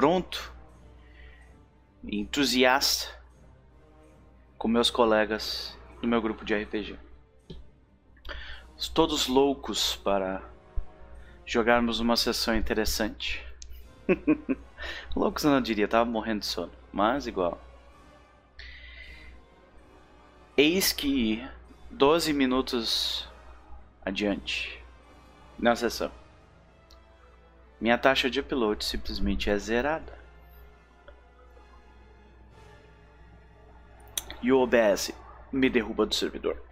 pronto, entusiasta com meus colegas do meu grupo de RPG. Todos loucos para jogarmos uma sessão interessante. loucos eu não diria, tava morrendo de sono, mas igual. Eis que 12 minutos adiante na sessão, minha taxa de upload simplesmente é zerada. E o OBS me derruba do servidor.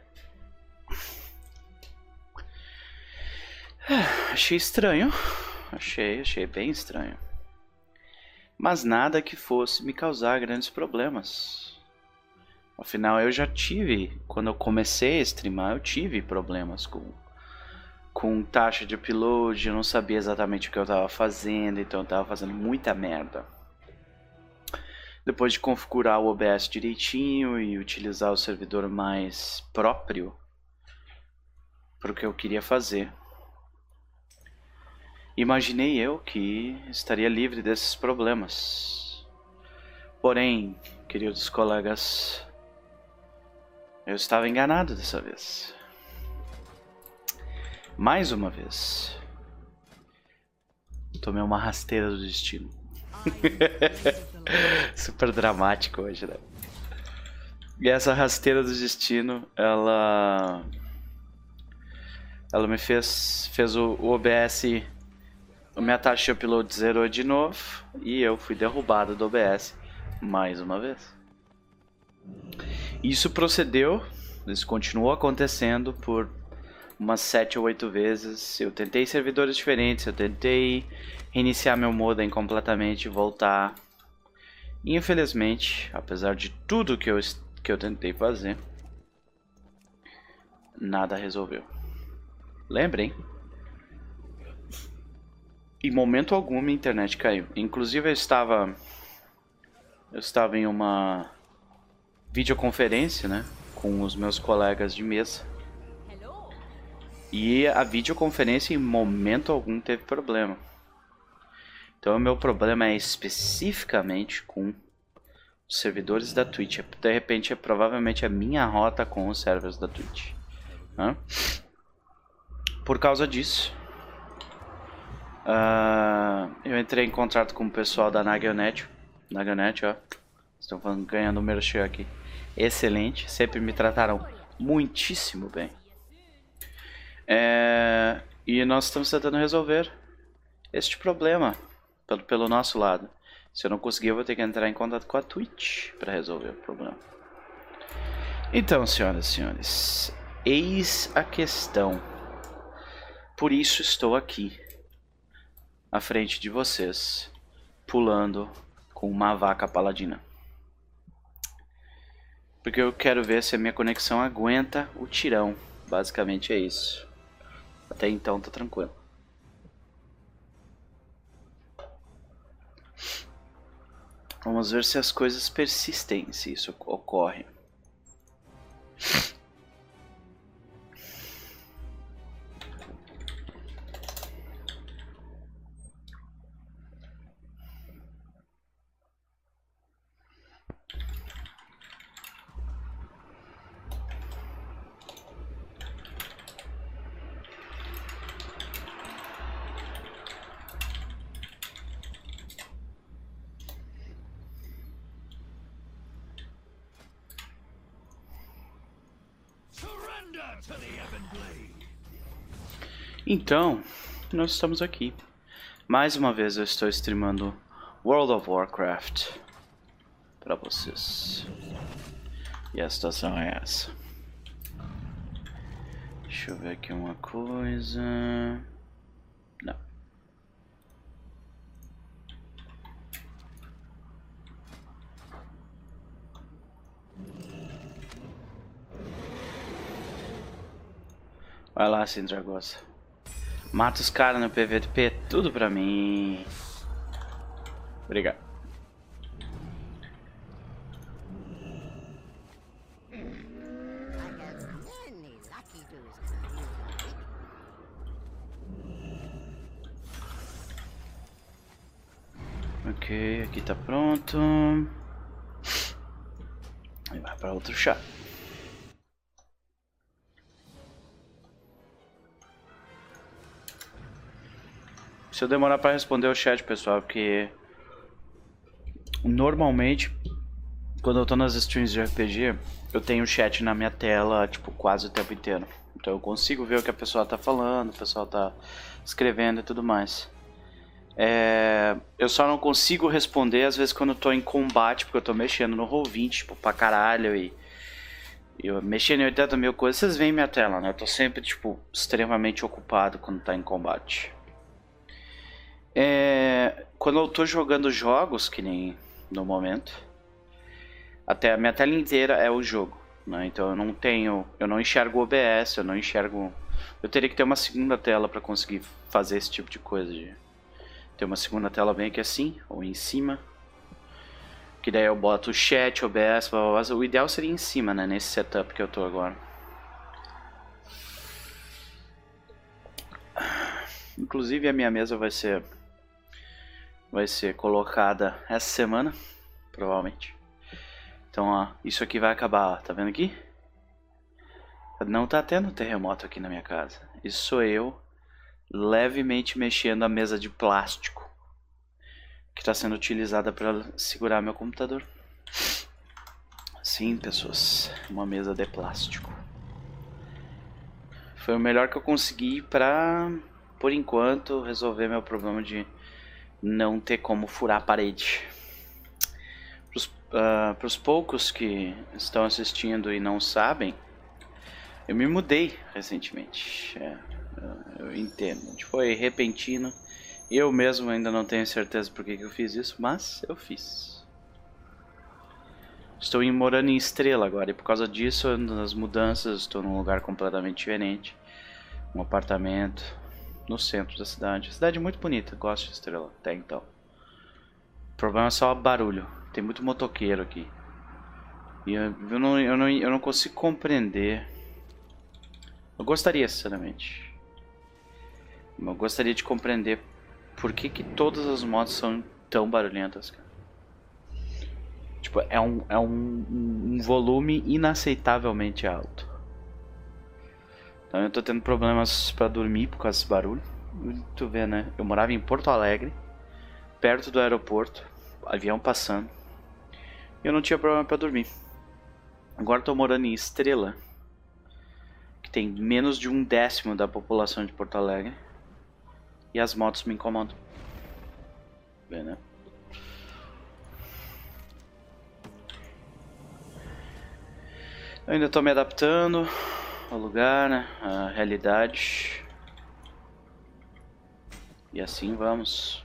Achei estranho. Achei, achei bem estranho. Mas nada que fosse me causar grandes problemas. Afinal, eu já tive, quando eu comecei a streamar, eu tive problemas com com taxa de upload, eu não sabia exatamente o que eu estava fazendo, então eu estava fazendo muita merda. Depois de configurar o OBS direitinho e utilizar o servidor mais próprio para o que eu queria fazer, imaginei eu que estaria livre desses problemas. Porém, queridos colegas, eu estava enganado dessa vez. Mais uma vez. Tomei uma rasteira do destino. Super dramático hoje, né? E essa rasteira do destino, ela. Ela me fez. Fez o, o OBS. A minha taxa de upload zerou de novo. E eu fui derrubado do OBS mais uma vez. Isso procedeu. Isso continuou acontecendo por umas 7 ou 8 vezes. Eu tentei servidores diferentes, eu tentei reiniciar meu modem completamente voltar. Infelizmente, apesar de tudo que eu, que eu tentei fazer, nada resolveu. Lembrem, em momento algum minha internet caiu. Inclusive eu estava eu estava em uma videoconferência, né, com os meus colegas de mesa e a videoconferência em momento algum teve problema. Então o meu problema é especificamente com os servidores da Twitch. De repente é provavelmente a minha rota com os servers da Twitch. Né? Por causa disso, uh, eu entrei em contato com o pessoal da Nagelnet. Nagelnet, ó. Estão ganhando o merchan aqui. Excelente. Sempre me trataram muitíssimo bem. É, e nós estamos tentando resolver este problema pelo, pelo nosso lado. Se eu não conseguir, eu vou ter que entrar em contato com a Twitch para resolver o problema. Então, senhoras e senhores, eis a questão. Por isso estou aqui, à frente de vocês, pulando com uma vaca paladina. Porque eu quero ver se a minha conexão aguenta o tirão. Basicamente é isso. Até então tá tranquilo. Vamos ver se as coisas persistem, se isso ocorre. Então, nós estamos aqui. Mais uma vez eu estou streamando World of Warcraft para vocês. E a situação é essa. Deixa eu ver aqui uma coisa. Não. Vai lá, Sindragosa. Mata os caras no PVP, tudo pra mim. Obrigado. Ok, aqui tá pronto. E vai para outro chá. Se eu demorar para responder o chat, pessoal, porque normalmente quando eu tô nas streams de RPG, eu tenho o chat na minha tela, tipo, quase o tempo inteiro. Então eu consigo ver o que a pessoa tá falando, o pessoal tá escrevendo e tudo mais. É... Eu só não consigo responder às vezes quando eu tô em combate, porque eu tô mexendo no Roll20, tipo, pra caralho e... Eu mexendo em 80 mil coisas, vocês veem minha tela, né? Eu tô sempre, tipo, extremamente ocupado quando tá em combate. É, quando eu tô jogando jogos, que nem no momento, até a minha tela inteira é o jogo, né? Então eu não tenho, eu não enxergo OBS, eu não enxergo, eu teria que ter uma segunda tela para conseguir fazer esse tipo de coisa, de ter uma segunda tela bem aqui assim ou em cima, que daí eu boto o chat, OBS, blá, blá, blá. o ideal seria em cima, né? Nesse setup que eu tô agora. Inclusive a minha mesa vai ser vai ser colocada essa semana, provavelmente. Então, ó, isso aqui vai acabar, tá vendo aqui? Não tá tendo terremoto aqui na minha casa. Isso sou eu levemente mexendo a mesa de plástico que está sendo utilizada para segurar meu computador. Sim, pessoas, uma mesa de plástico. Foi o melhor que eu consegui para, por enquanto, resolver meu problema de não ter como furar a parede. Para os uh, poucos que estão assistindo e não sabem, eu me mudei recentemente. É, eu entendo. Foi repentino. Eu mesmo ainda não tenho certeza por que, que eu fiz isso, mas eu fiz. Estou morando em Estrela agora e por causa disso, nas mudanças, estou num lugar completamente diferente. Um apartamento, no centro da cidade. Cidade muito bonita, gosto de Estrela, até então. O problema é só barulho. Tem muito motoqueiro aqui. E eu, eu, não, eu, não, eu não consigo compreender. Eu gostaria, sinceramente. Eu gostaria de compreender por que, que todas as motos são tão barulhentas, cara. Tipo, é um, é um, um volume inaceitavelmente alto. Então eu tô tendo problemas para dormir por causa desse barulho. Tu vê, né? Eu morava em Porto Alegre, perto do aeroporto, avião passando. E eu não tinha problema para dormir. Agora tô morando em Estrela, que tem menos de um décimo da população de Porto Alegre. E as motos me incomodam. Vê, né? Eu ainda tô me adaptando ao lugar, né? a realidade. E assim vamos.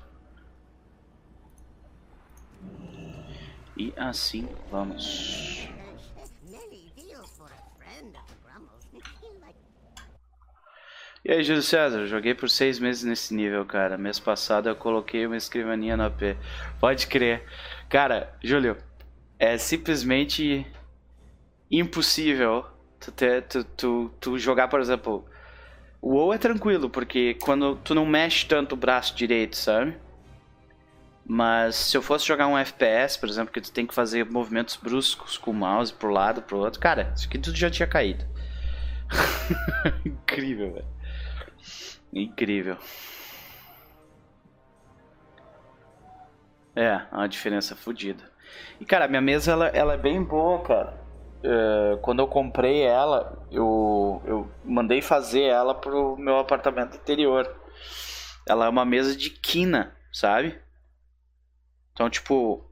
E assim vamos. E aí, Júlio César, joguei por seis meses nesse nível, cara. Mês passado eu coloquei uma escrivaninha no AP. Pode crer. Cara, Júlio, é simplesmente impossível tu, tu, tu, tu jogar, por exemplo. O WoW é tranquilo, porque quando tu não mexe tanto o braço direito, sabe? Mas se eu fosse jogar um FPS, por exemplo, que tu tem que fazer movimentos bruscos com o mouse pro lado, pro outro, cara, isso aqui tudo já tinha caído. Incrível, velho. Incrível. É, uma diferença fodida. E cara, minha mesa ela, ela é bem boa, cara. Uh, quando eu comprei ela, eu, eu mandei fazer ela pro meu apartamento anterior. Ela é uma mesa de quina, sabe? Então, tipo,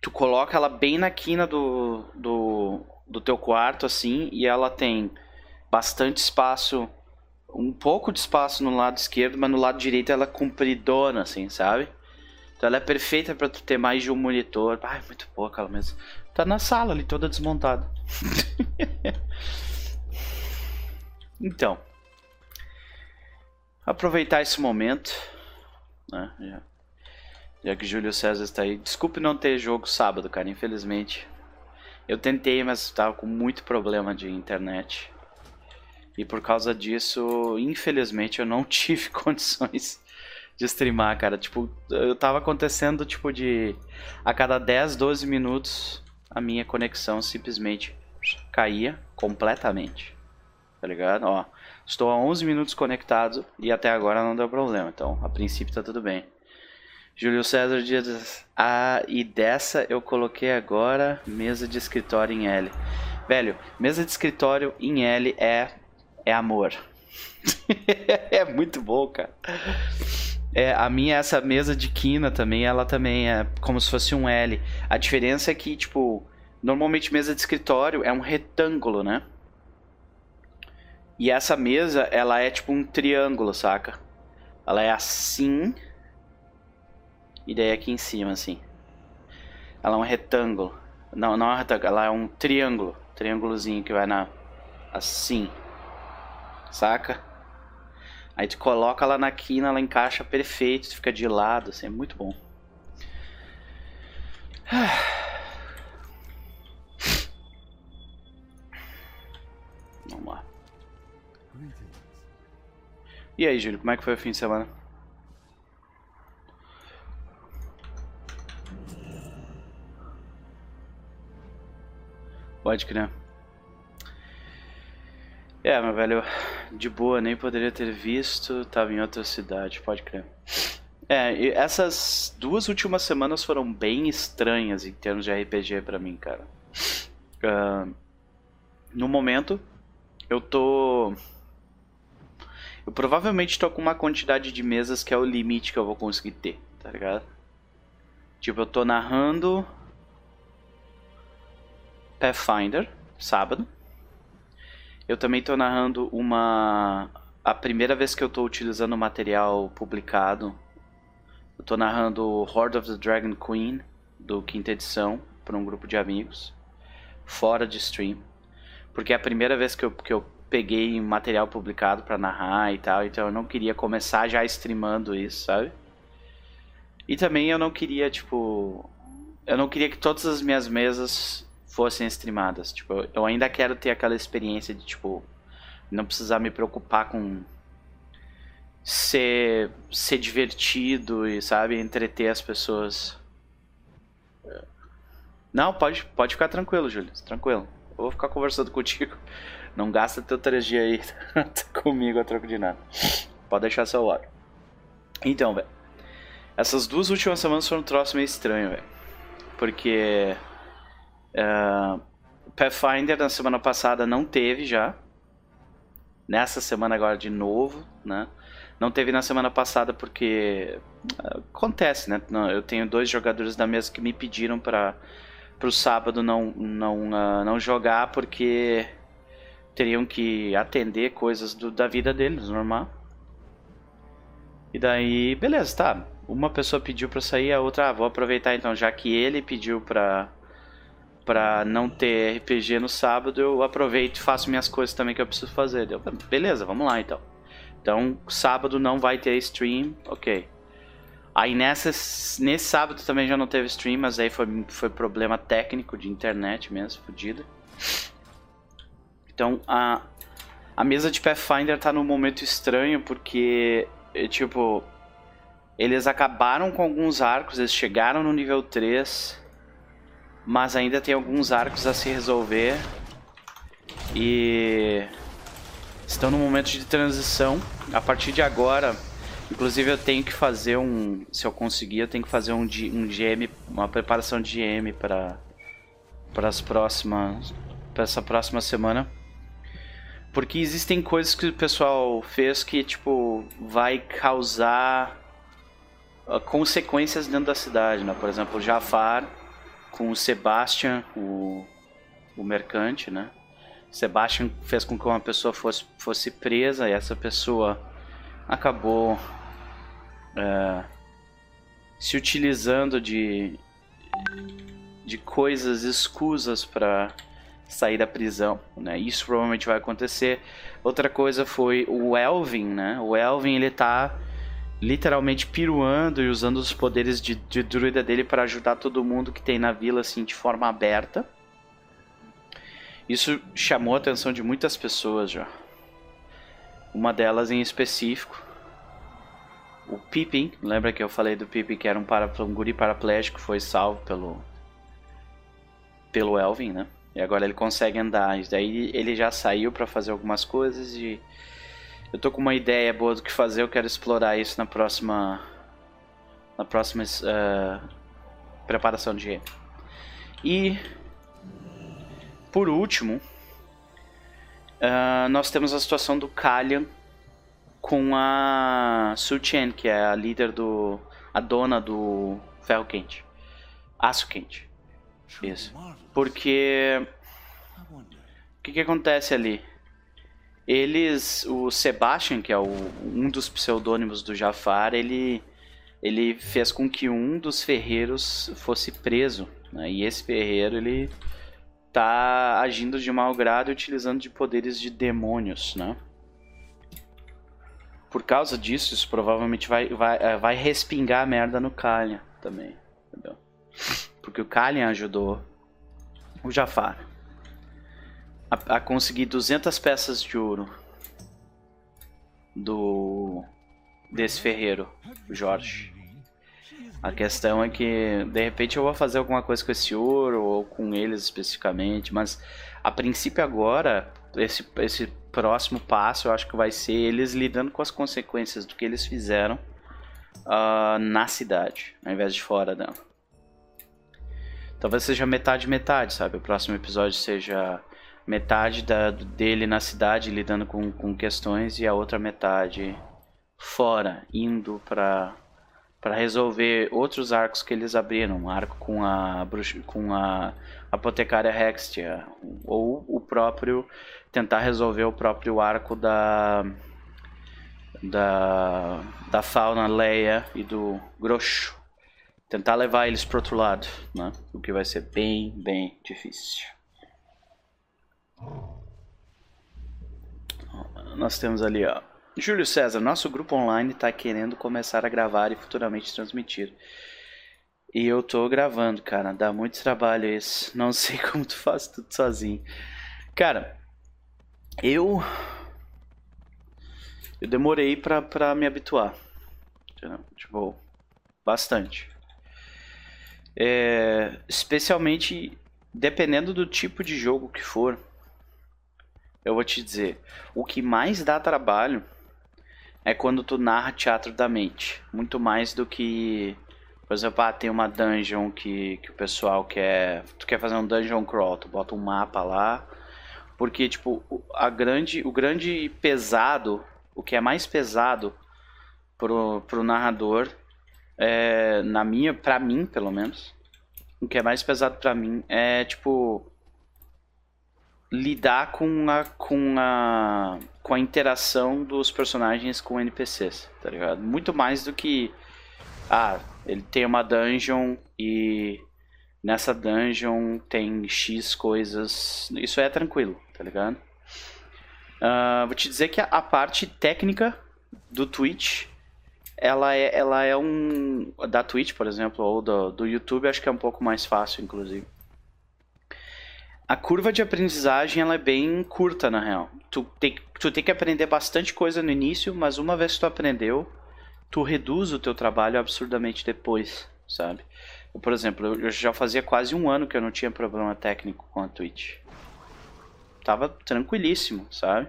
tu coloca ela bem na quina do, do, do teu quarto, assim, e ela tem bastante espaço, um pouco de espaço no lado esquerdo, mas no lado direito ela é compridona, assim, sabe? Então ela é perfeita para tu ter mais de um monitor. Ai, muito boa aquela mesa. Tá na sala ali, toda desmontada. então. Aproveitar esse momento. Né, já, já que Júlio César está aí. Desculpe não ter jogo sábado, cara, infelizmente. Eu tentei, mas estava com muito problema de internet. E por causa disso, infelizmente, eu não tive condições de streamar, cara. Tipo, eu tava acontecendo, tipo, de. A cada 10, 12 minutos, a minha conexão simplesmente caía completamente. Tá ligado? Ó, estou há 11 minutos conectado e até agora não deu problema. Então, a princípio tá tudo bem. Júlio César Dias. Ah, e dessa eu coloquei agora mesa de escritório em L. Velho, mesa de escritório em L é, é amor. é muito bom, cara. É, a minha, essa mesa de quina também, ela também é como se fosse um L. A diferença é que, tipo, normalmente mesa de escritório é um retângulo, né? E essa mesa, ela é tipo um triângulo, saca? Ela é assim e daí aqui em cima, assim. Ela é um retângulo. Não, não é um retângulo, ela é um triângulo. Triângulozinho que vai na. Assim. Saca? Aí tu coloca ela na quina, ela encaixa perfeito, fica de lado, assim, é muito bom. Vamos lá. E aí, Júlio, como é que foi o fim de semana? Pode crer. É, meu velho, de boa, nem poderia ter visto, tava em outra cidade, pode crer. É, essas duas últimas semanas foram bem estranhas em termos de RPG para mim, cara. Uh, no momento, eu tô. Eu provavelmente tô com uma quantidade de mesas que é o limite que eu vou conseguir ter, tá ligado? Tipo, eu tô narrando Pathfinder, sábado. Eu também estou narrando uma. A primeira vez que eu estou utilizando material publicado. Eu estou narrando Horde of the Dragon Queen, do quinta edição, para um grupo de amigos, fora de stream. Porque é a primeira vez que eu, que eu peguei material publicado para narrar e tal, então eu não queria começar já streamando isso, sabe? E também eu não queria, tipo. Eu não queria que todas as minhas mesas fossem streamadas. Tipo, eu ainda quero ter aquela experiência de, tipo, não precisar me preocupar com ser, ser divertido e, sabe, entreter as pessoas. Não, pode, pode ficar tranquilo, Júlio. Tranquilo. Eu vou ficar conversando contigo. Não gasta teu 3G aí comigo a troco de nada. Pode deixar seu lado. Então, velho. Essas duas últimas semanas foram um troço meio estranho, velho. Porque Uh, Pathfinder na semana passada não teve já. Nessa semana agora de novo, né? Não teve na semana passada porque uh, acontece, né? Eu tenho dois jogadores da mesa que me pediram para o sábado não não uh, não jogar porque teriam que atender coisas do, da vida deles, normal. E daí, beleza, tá. Uma pessoa pediu para sair, a outra, ah, vou aproveitar então, já que ele pediu para para não ter RPG no sábado, eu aproveito e faço minhas coisas também que eu preciso fazer. Deu, beleza, vamos lá então. Então, sábado não vai ter stream, ok. Aí nessa, nesse sábado também já não teve stream, mas aí foi, foi problema técnico de internet mesmo, fodida. Então a, a mesa de Pathfinder tá num momento estranho porque, é, tipo, eles acabaram com alguns arcos, eles chegaram no nível 3 mas ainda tem alguns arcos a se resolver. E estão no momento de transição. A partir de agora, inclusive eu tenho que fazer um, se eu conseguir, eu tenho que fazer um, um GM, uma preparação de GM para para as próximas para essa próxima semana. Porque existem coisas que o pessoal fez que tipo vai causar uh, consequências dentro da cidade, né? Por exemplo, Jafar com o Sebastian, o, o mercante, né? Sebastian fez com que uma pessoa fosse, fosse presa e essa pessoa acabou é, se utilizando de, de coisas escusas para sair da prisão, né? Isso provavelmente vai acontecer. Outra coisa foi o Elvin, né? O Elvin ele tá literalmente piruando e usando os poderes de, de druida dele para ajudar todo mundo que tem na vila assim de forma aberta. Isso chamou a atenção de muitas pessoas já. Uma delas em específico. o Pippin, lembra que eu falei do Pippin que era um, para, um guri paraplégico, foi salvo pelo pelo Elvin, né? E agora ele consegue andar. E daí ele já saiu para fazer algumas coisas e eu tô com uma ideia boa do que fazer. Eu quero explorar isso na próxima na próxima uh, preparação de game. E por último, uh, nós temos a situação do Kalian com a Su Chen, que é a líder do. a dona do ferro quente. Aço quente. Isso. Porque. O que, que acontece ali? Eles. O Sebastian, que é o, um dos pseudônimos do Jafar, ele. Ele fez com que um dos ferreiros fosse preso. Né? E esse ferreiro, ele tá agindo de mau grado utilizando de poderes de demônios, né? Por causa disso, isso provavelmente vai, vai, é, vai respingar a merda no Kalian também, entendeu? Porque o Kalian ajudou o Jafar a, a conseguir 200 peças de ouro do desse ferreiro, Jorge. A questão é que de repente eu vou fazer alguma coisa com esse ouro ou com eles especificamente, mas a princípio agora esse, esse próximo passo eu acho que vai ser eles lidando com as consequências do que eles fizeram uh, na cidade, ao invés de fora dela. Talvez seja metade metade, sabe? O próximo episódio seja metade da, dele na cidade lidando com, com questões e a outra metade fora, indo para para resolver outros arcos que eles abriram, um arco com a com a apotecária Hextia ou o próprio tentar resolver o próprio arco da da da fauna Leia e do Grosso. Tentar levar eles para outro lado, né? O que vai ser bem, bem difícil. Nós temos ali, ó, Júlio César, nosso grupo online está querendo começar a gravar e futuramente transmitir. E eu tô gravando, cara. Dá muito trabalho isso. Não sei como tu faz tudo sozinho. Cara, eu. Eu demorei pra, pra me habituar. Tipo, bastante. É, especialmente dependendo do tipo de jogo que for. Eu vou te dizer, o que mais dá trabalho é quando tu narra teatro da mente. Muito mais do que. Por exemplo, ah, tem uma dungeon que, que o pessoal quer. Tu quer fazer um dungeon crawl, tu bota um mapa lá. Porque, tipo, a grande, o grande pesado, o que é mais pesado pro, pro narrador, é, na minha, pra mim, pelo menos, o que é mais pesado pra mim é, tipo, lidar com a, com a com a interação dos personagens com NPCs, tá ligado? Muito mais do que ah, ele tem uma dungeon e nessa dungeon tem X coisas. Isso é tranquilo, tá ligado? Uh, vou te dizer que a, a, parte técnica do Twitch, ela é, ela é um. Da Twitch, por exemplo, ou do, do YouTube, acho que é um pouco mais fácil, inclusive a curva de aprendizagem ela é bem curta, na real. Tu tem, tu tem que aprender bastante coisa no início, mas uma vez que tu aprendeu, tu reduz o teu trabalho absurdamente depois, sabe? Eu, por exemplo, eu já fazia quase um ano que eu não tinha problema técnico com a Twitch. Tava tranquilíssimo, sabe?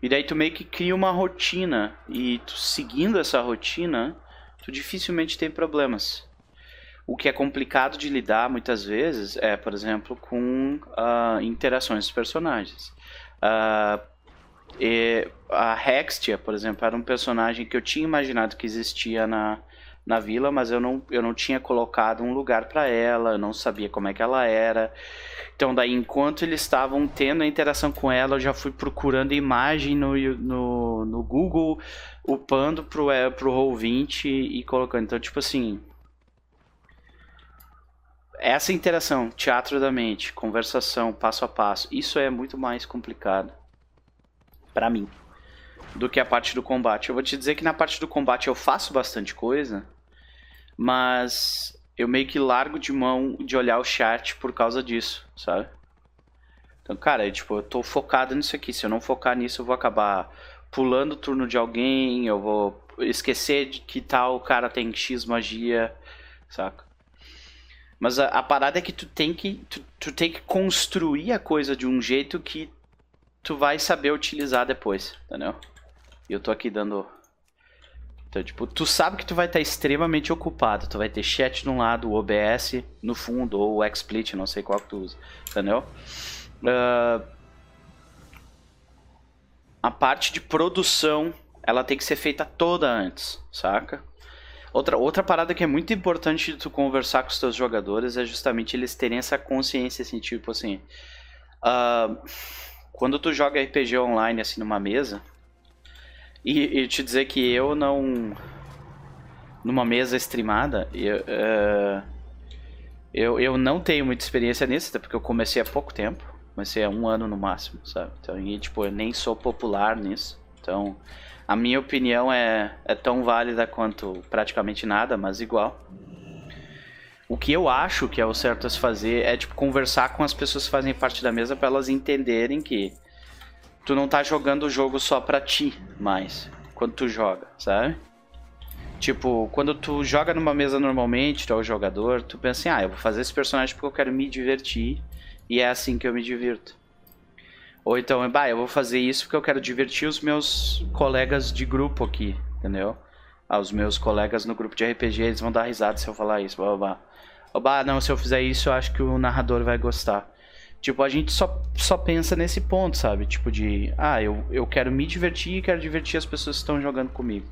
E daí tu meio que cria uma rotina, e tu seguindo essa rotina, tu dificilmente tem problemas. O que é complicado de lidar muitas vezes é, por exemplo, com uh, interações dos personagens. Uh, a Hextia, por exemplo, era um personagem que eu tinha imaginado que existia na, na vila, mas eu não, eu não tinha colocado um lugar para ela, eu não sabia como é que ela era. Então, daí, enquanto eles estavam tendo a interação com ela, eu já fui procurando imagem no, no, no Google, upando pro, é, pro Roll20 e colocando. Então, tipo assim, essa interação, teatro da mente, conversação, passo a passo, isso é muito mais complicado para mim do que a parte do combate. Eu vou te dizer que na parte do combate eu faço bastante coisa, mas eu meio que largo de mão de olhar o chat por causa disso, sabe? Então, cara, tipo, eu tô focado nisso aqui. Se eu não focar nisso, eu vou acabar pulando o turno de alguém, eu vou esquecer de que tal cara tem X magia, saca? Mas a, a, parada é que tu tem que tu, tu tem que construir a coisa de um jeito que tu vai saber utilizar depois, entendeu? E eu tô aqui dando então, tipo, tu sabe que tu vai estar extremamente ocupado. Tu vai ter chat de um lado, o OBS no fundo, ou o XSplit, não sei qual que tu usa, entendeu? Uh, a parte de produção, ela tem que ser feita toda antes, saca? Outra, outra parada que é muito importante de tu conversar com os teus jogadores é justamente eles terem essa consciência, assim, tipo assim... Uh, quando tu joga RPG online, assim, numa mesa e, e te dizer que eu não. Numa mesa streamada, eu, uh, eu, eu não tenho muita experiência nisso, até porque eu comecei há pouco tempo. Comecei há um ano no máximo, sabe? Então, e, tipo, eu nem sou popular nisso. Então, a minha opinião é, é tão válida quanto praticamente nada, mas igual. O que eu acho que é o certo a se fazer é, tipo, conversar com as pessoas que fazem parte da mesa para elas entenderem que tu não tá jogando o jogo só pra ti mais, quando tu joga, sabe? Tipo, quando tu joga numa mesa normalmente, tu é o jogador, tu pensa assim, ah, eu vou fazer esse personagem porque eu quero me divertir e é assim que eu me divirto. Ou então, bah, eu vou fazer isso porque eu quero divertir os meus colegas de grupo aqui, entendeu? Ah, os meus colegas no grupo de RPG, eles vão dar risada se eu falar isso, blá blá blá. Bah, não, se eu fizer isso, eu acho que o narrador vai gostar. Tipo, a gente só, só pensa nesse ponto, sabe? Tipo de, ah, eu, eu quero me divertir e quero divertir as pessoas que estão jogando comigo.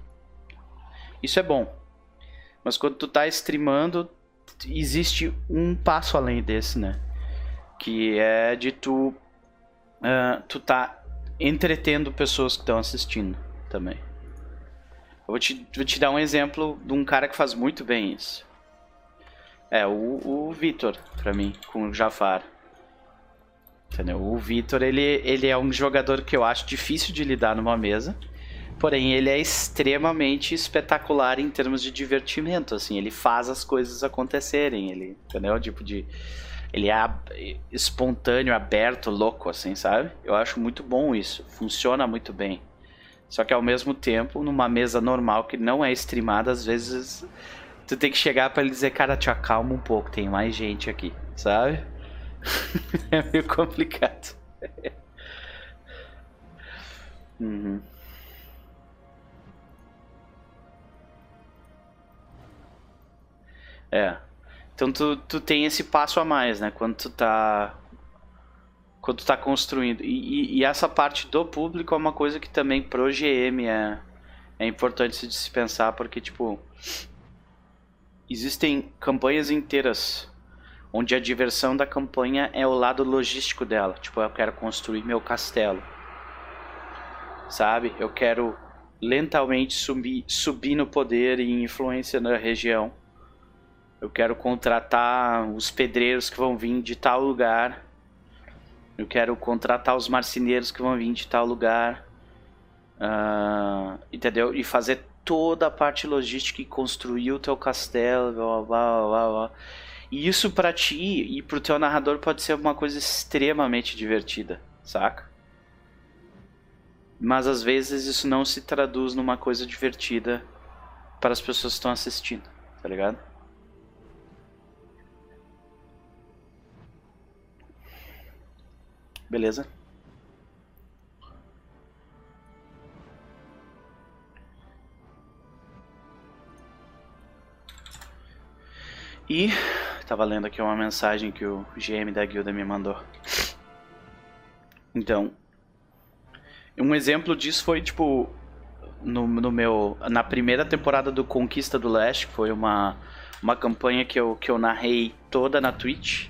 Isso é bom. Mas quando tu tá streamando, existe um passo além desse, né? Que é de tu, uh, tu tá entretendo pessoas que estão assistindo também. Eu vou te, vou te dar um exemplo de um cara que faz muito bem isso. É, o, o Vitor, pra mim, com o Jafar. Entendeu? O Vitor, ele, ele é um jogador que eu acho difícil de lidar numa mesa. Porém, ele é extremamente espetacular em termos de divertimento, assim, ele faz as coisas acontecerem, ele, entendeu? Tipo de ele é espontâneo, aberto, louco, assim, sabe? Eu acho muito bom isso, funciona muito bem. Só que ao mesmo tempo, numa mesa normal que não é streamada, às vezes tu tem que chegar para ele dizer, cara, te acalma um pouco, tem mais gente aqui, sabe? é meio complicado. uhum. É. Então tu, tu tem esse passo a mais, né? Quando tu tá. Quando tu tá construindo. E, e, e essa parte do público é uma coisa que também pro GM é, é importante de se pensar, porque, tipo. Existem campanhas inteiras onde a diversão da campanha é o lado logístico dela. Tipo, eu quero construir meu castelo. Sabe? Eu quero lentamente subir, subir no poder e influência na região. Eu quero contratar os pedreiros que vão vir de tal lugar. Eu quero contratar os marceneiros que vão vir de tal lugar. Uh, entendeu? E fazer toda a parte logística e construir o teu castelo. Blá, blá, blá, blá. E isso para ti e pro teu narrador pode ser uma coisa extremamente divertida, saca? Mas às vezes isso não se traduz numa coisa divertida para as pessoas que estão assistindo, tá ligado? Beleza? E tava lendo aqui uma mensagem que o GM da guilda me mandou. Então, um exemplo disso foi tipo no, no meu na primeira temporada do Conquista do Leste, que foi uma uma campanha que eu que eu narrei toda na Twitch.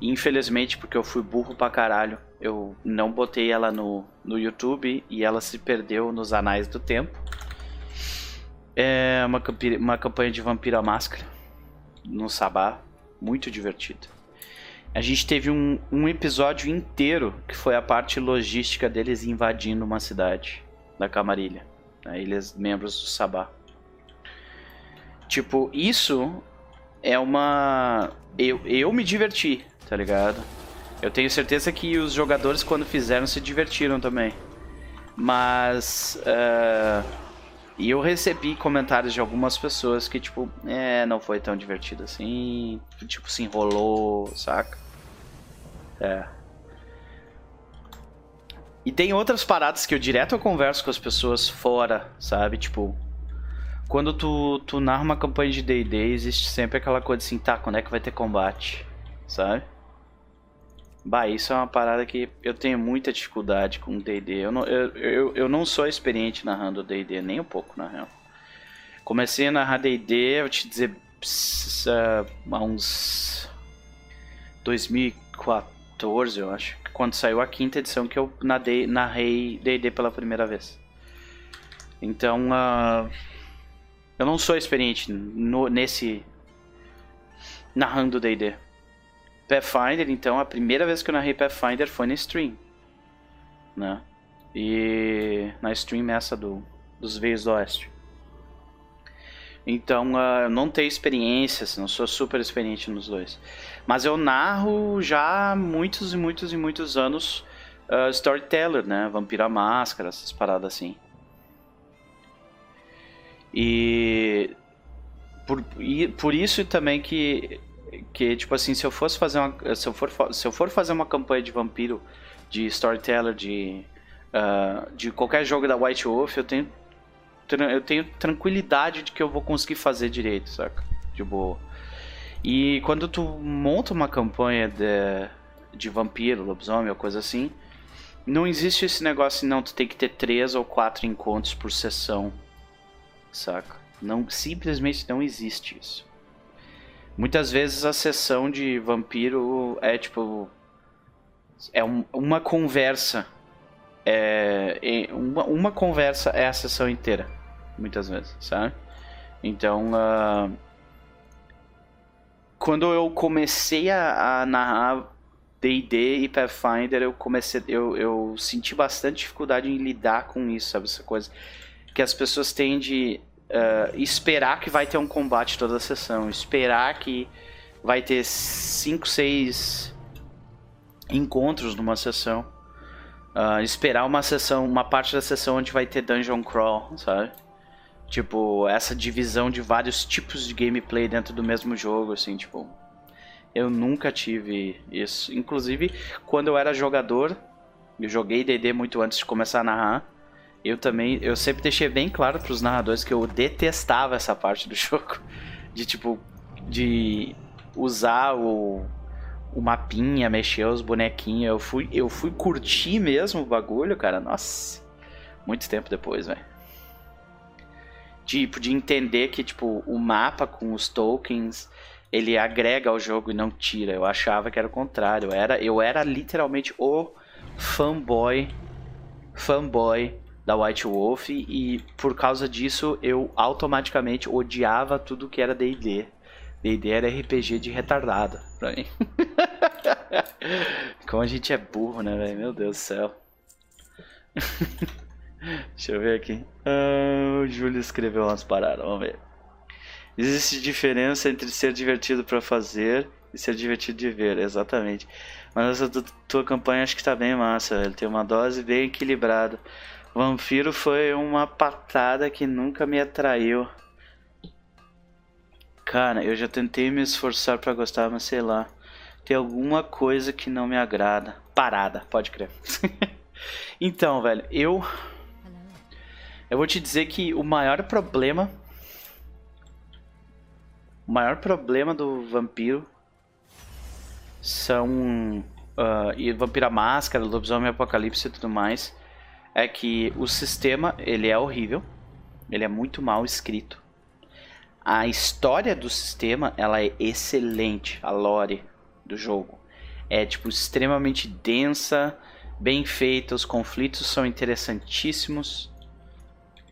Infelizmente, porque eu fui burro pra caralho, eu não botei ela no, no YouTube e ela se perdeu nos anais do tempo. É uma, uma campanha de Vampira Máscara no Sabá, muito divertido. A gente teve um, um episódio inteiro que foi a parte logística deles invadindo uma cidade da Camarilha, né, eles membros do Sabá. Tipo, isso é uma. Eu, eu me diverti, tá ligado? Eu tenho certeza que os jogadores, quando fizeram, se divertiram também. Mas. Uh... E eu recebi comentários de algumas pessoas que, tipo, é, não foi tão divertido assim. Tipo, se enrolou, saca? É. E tem outras paradas que eu direto eu converso com as pessoas fora, sabe? Tipo, quando tu, tu narra uma campanha de D&D, existe sempre aquela coisa assim, tá, quando é que vai ter combate, sabe? Bah, isso é uma parada que eu tenho muita dificuldade com D&D. Eu não, eu, eu, eu não sou experiente narrando D&D, nem um pouco, na real. Comecei a narrar D&D, eu te dizer, há uns 2014, eu acho. Quando saiu a quinta edição que eu nadei, narrei D&D pela primeira vez. Então, uh, eu não sou experiente no, nesse... Narrando D&D. Pathfinder, então, a primeira vez que eu narrei Pathfinder foi na stream. Né? E na stream essa do, dos Veios do Oeste. Então, uh, eu não tenho experiência, assim, não sou super experiente nos dois. Mas eu narro já há muitos e muitos e muitos anos uh, Storyteller, né? Vampira Máscara, essas paradas assim. E por, e por isso também que que tipo assim, se eu fosse fazer uma se eu for se eu for fazer uma campanha de vampiro, de storyteller, de uh, de qualquer jogo da White Wolf, eu tenho eu tenho tranquilidade de que eu vou conseguir fazer direito, saca? De boa. E quando tu monta uma campanha de, de vampiro, lobisomem ou coisa assim, não existe esse negócio não, tu tem que ter três ou quatro encontros por sessão, saca? Não, simplesmente não existe isso. Muitas vezes a sessão de vampiro é tipo. É um, uma conversa. É, uma, uma conversa é a sessão inteira. Muitas vezes, sabe? Então. Uh, quando eu comecei a, a narrar D&D e Pathfinder, eu comecei, eu, eu senti bastante dificuldade em lidar com isso, sabe? Essa coisa que as pessoas têm de uh, esperar que vai ter um combate toda a sessão, esperar que vai ter 5, 6 encontros numa sessão, uh, esperar uma sessão, uma parte da sessão onde vai ter dungeon crawl, sabe? Tipo, essa divisão de vários tipos de gameplay dentro do mesmo jogo, assim, tipo. Eu nunca tive isso. Inclusive, quando eu era jogador, eu joguei DD muito antes de começar a narrar eu também, eu sempre deixei bem claro para os narradores que eu detestava essa parte do jogo, de tipo, de usar o, o mapinha, mexer os bonequinhos. Eu fui, eu fui curtir mesmo o bagulho, cara. Nossa, muito tempo depois, velho. Tipo, de entender que, tipo, o mapa com os tokens, ele agrega ao jogo e não tira. Eu achava que era o contrário. Eu era, eu era literalmente o fanboy, fanboy da White Wolf e por causa disso eu automaticamente odiava tudo que era D&D. D&D era RPG de retardado pra mim. Como a gente é burro, né, velho? Meu Deus do céu. Deixa eu ver aqui. Ah, o Júlio escreveu umas paradas, vamos ver. Existe diferença entre ser divertido para fazer e ser divertido de ver, exatamente. Mas essa tua campanha acho que tá bem massa, ele tem uma dose bem equilibrada. Vampiro foi uma patada que nunca me atraiu. Cara, eu já tentei me esforçar para gostar, mas sei lá. Tem alguma coisa que não me agrada. Parada, pode crer. então, velho, eu. Eu vou te dizer que o maior problema. O maior problema do vampiro são. Uh, e Vampira Máscara, Lobisomem Apocalipse e tudo mais é que o sistema ele é horrível, ele é muito mal escrito. A história do sistema ela é excelente, a lore do jogo é tipo extremamente densa, bem feita, os conflitos são interessantíssimos.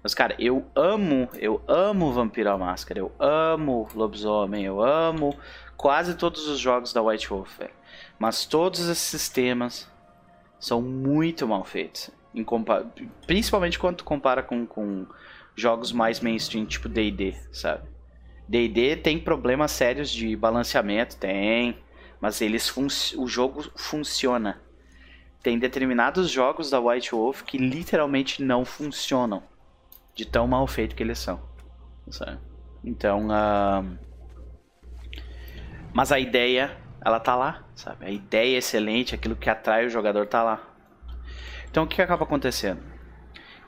Mas cara, eu amo, eu amo Vampiro Máscara, eu amo Lobisomem, eu amo quase todos os jogos da White Wolf, mas todos esses sistemas são muito mal feitos principalmente quando tu compara com, com jogos mais mainstream, tipo D&D, sabe? D&D tem problemas sérios de balanceamento, tem, mas eles o jogo funciona. Tem determinados jogos da White Wolf que literalmente não funcionam. De tão mal feito que eles são. Sabe? Então, uh... mas a ideia, ela tá lá, sabe? A ideia é excelente, aquilo que atrai o jogador tá lá. Então, o que acaba acontecendo?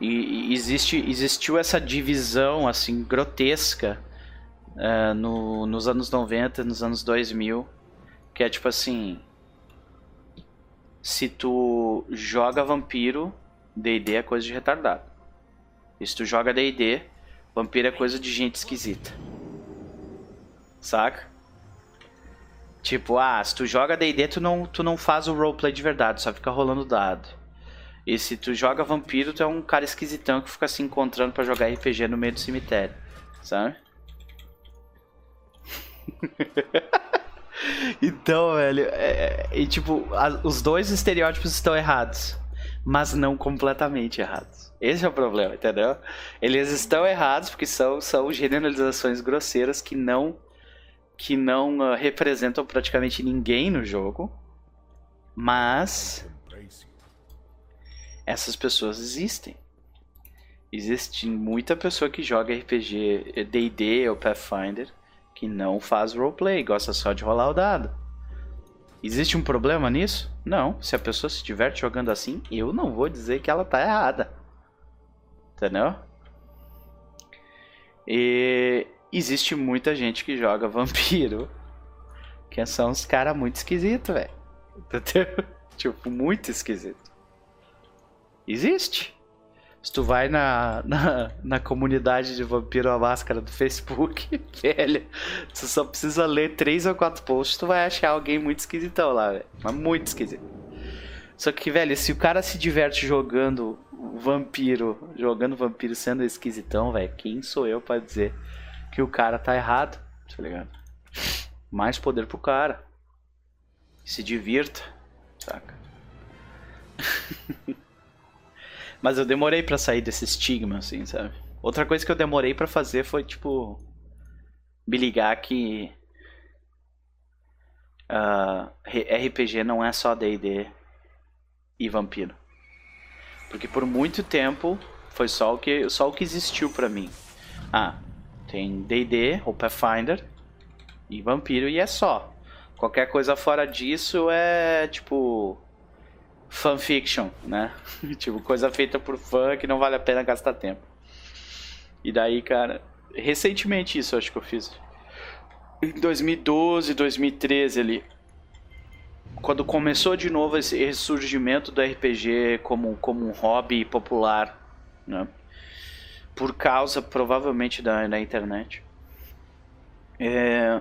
E, existe, existiu essa divisão, assim, grotesca uh, no, nos anos 90, nos anos 2000, que é tipo assim... Se tu joga vampiro, D&D é coisa de retardado. E se tu joga D&D, Vampiro é coisa de gente esquisita. Saca? Tipo, ah, se tu joga D&D, tu não, tu não faz o roleplay de verdade, só fica rolando dado. E se tu joga vampiro, tu é um cara esquisitão que fica se encontrando para jogar RPG no meio do cemitério. Sabe? então, velho, é, é, e tipo, a, os dois estereótipos estão errados, mas não completamente errados. Esse é o problema, entendeu? Eles estão errados porque são, são generalizações grosseiras que não que não uh, representam praticamente ninguém no jogo. Mas essas pessoas existem. Existe muita pessoa que joga RPG D&D ou Pathfinder que não faz roleplay, gosta só de rolar o dado. Existe um problema nisso? Não. Se a pessoa se diverte jogando assim, eu não vou dizer que ela tá errada. Entendeu? E existe muita gente que joga vampiro. Que são uns caras muito esquisitos, velho. Entendeu? Tipo, muito esquisito. Existe. Se tu vai na, na, na, comunidade de Vampiro a Máscara do Facebook, velho, tu só precisa ler três ou quatro posts, tu vai achar alguém muito esquisitão lá, velho. Mas muito esquisito. Só que, velho, se o cara se diverte jogando vampiro, jogando vampiro sendo esquisitão, velho, quem sou eu para dizer que o cara tá errado, tá ligado? Mais poder pro cara. Se divirta, saca? Mas eu demorei para sair desse estigma, assim, sabe? Outra coisa que eu demorei para fazer foi, tipo, me ligar que uh, ah, RPG não é só D&D e vampiro. Porque por muito tempo foi só o que, só o que existiu para mim. Ah, tem D&D ou Pathfinder e Vampiro e é só. Qualquer coisa fora disso é tipo fanfiction, né? tipo coisa feita por fã que não vale a pena gastar tempo. E daí, cara, recentemente isso acho que eu fiz. Em 2012, 2013 ali quando começou de novo esse ressurgimento do RPG como, como um hobby popular, né? por causa provavelmente da, da internet. É...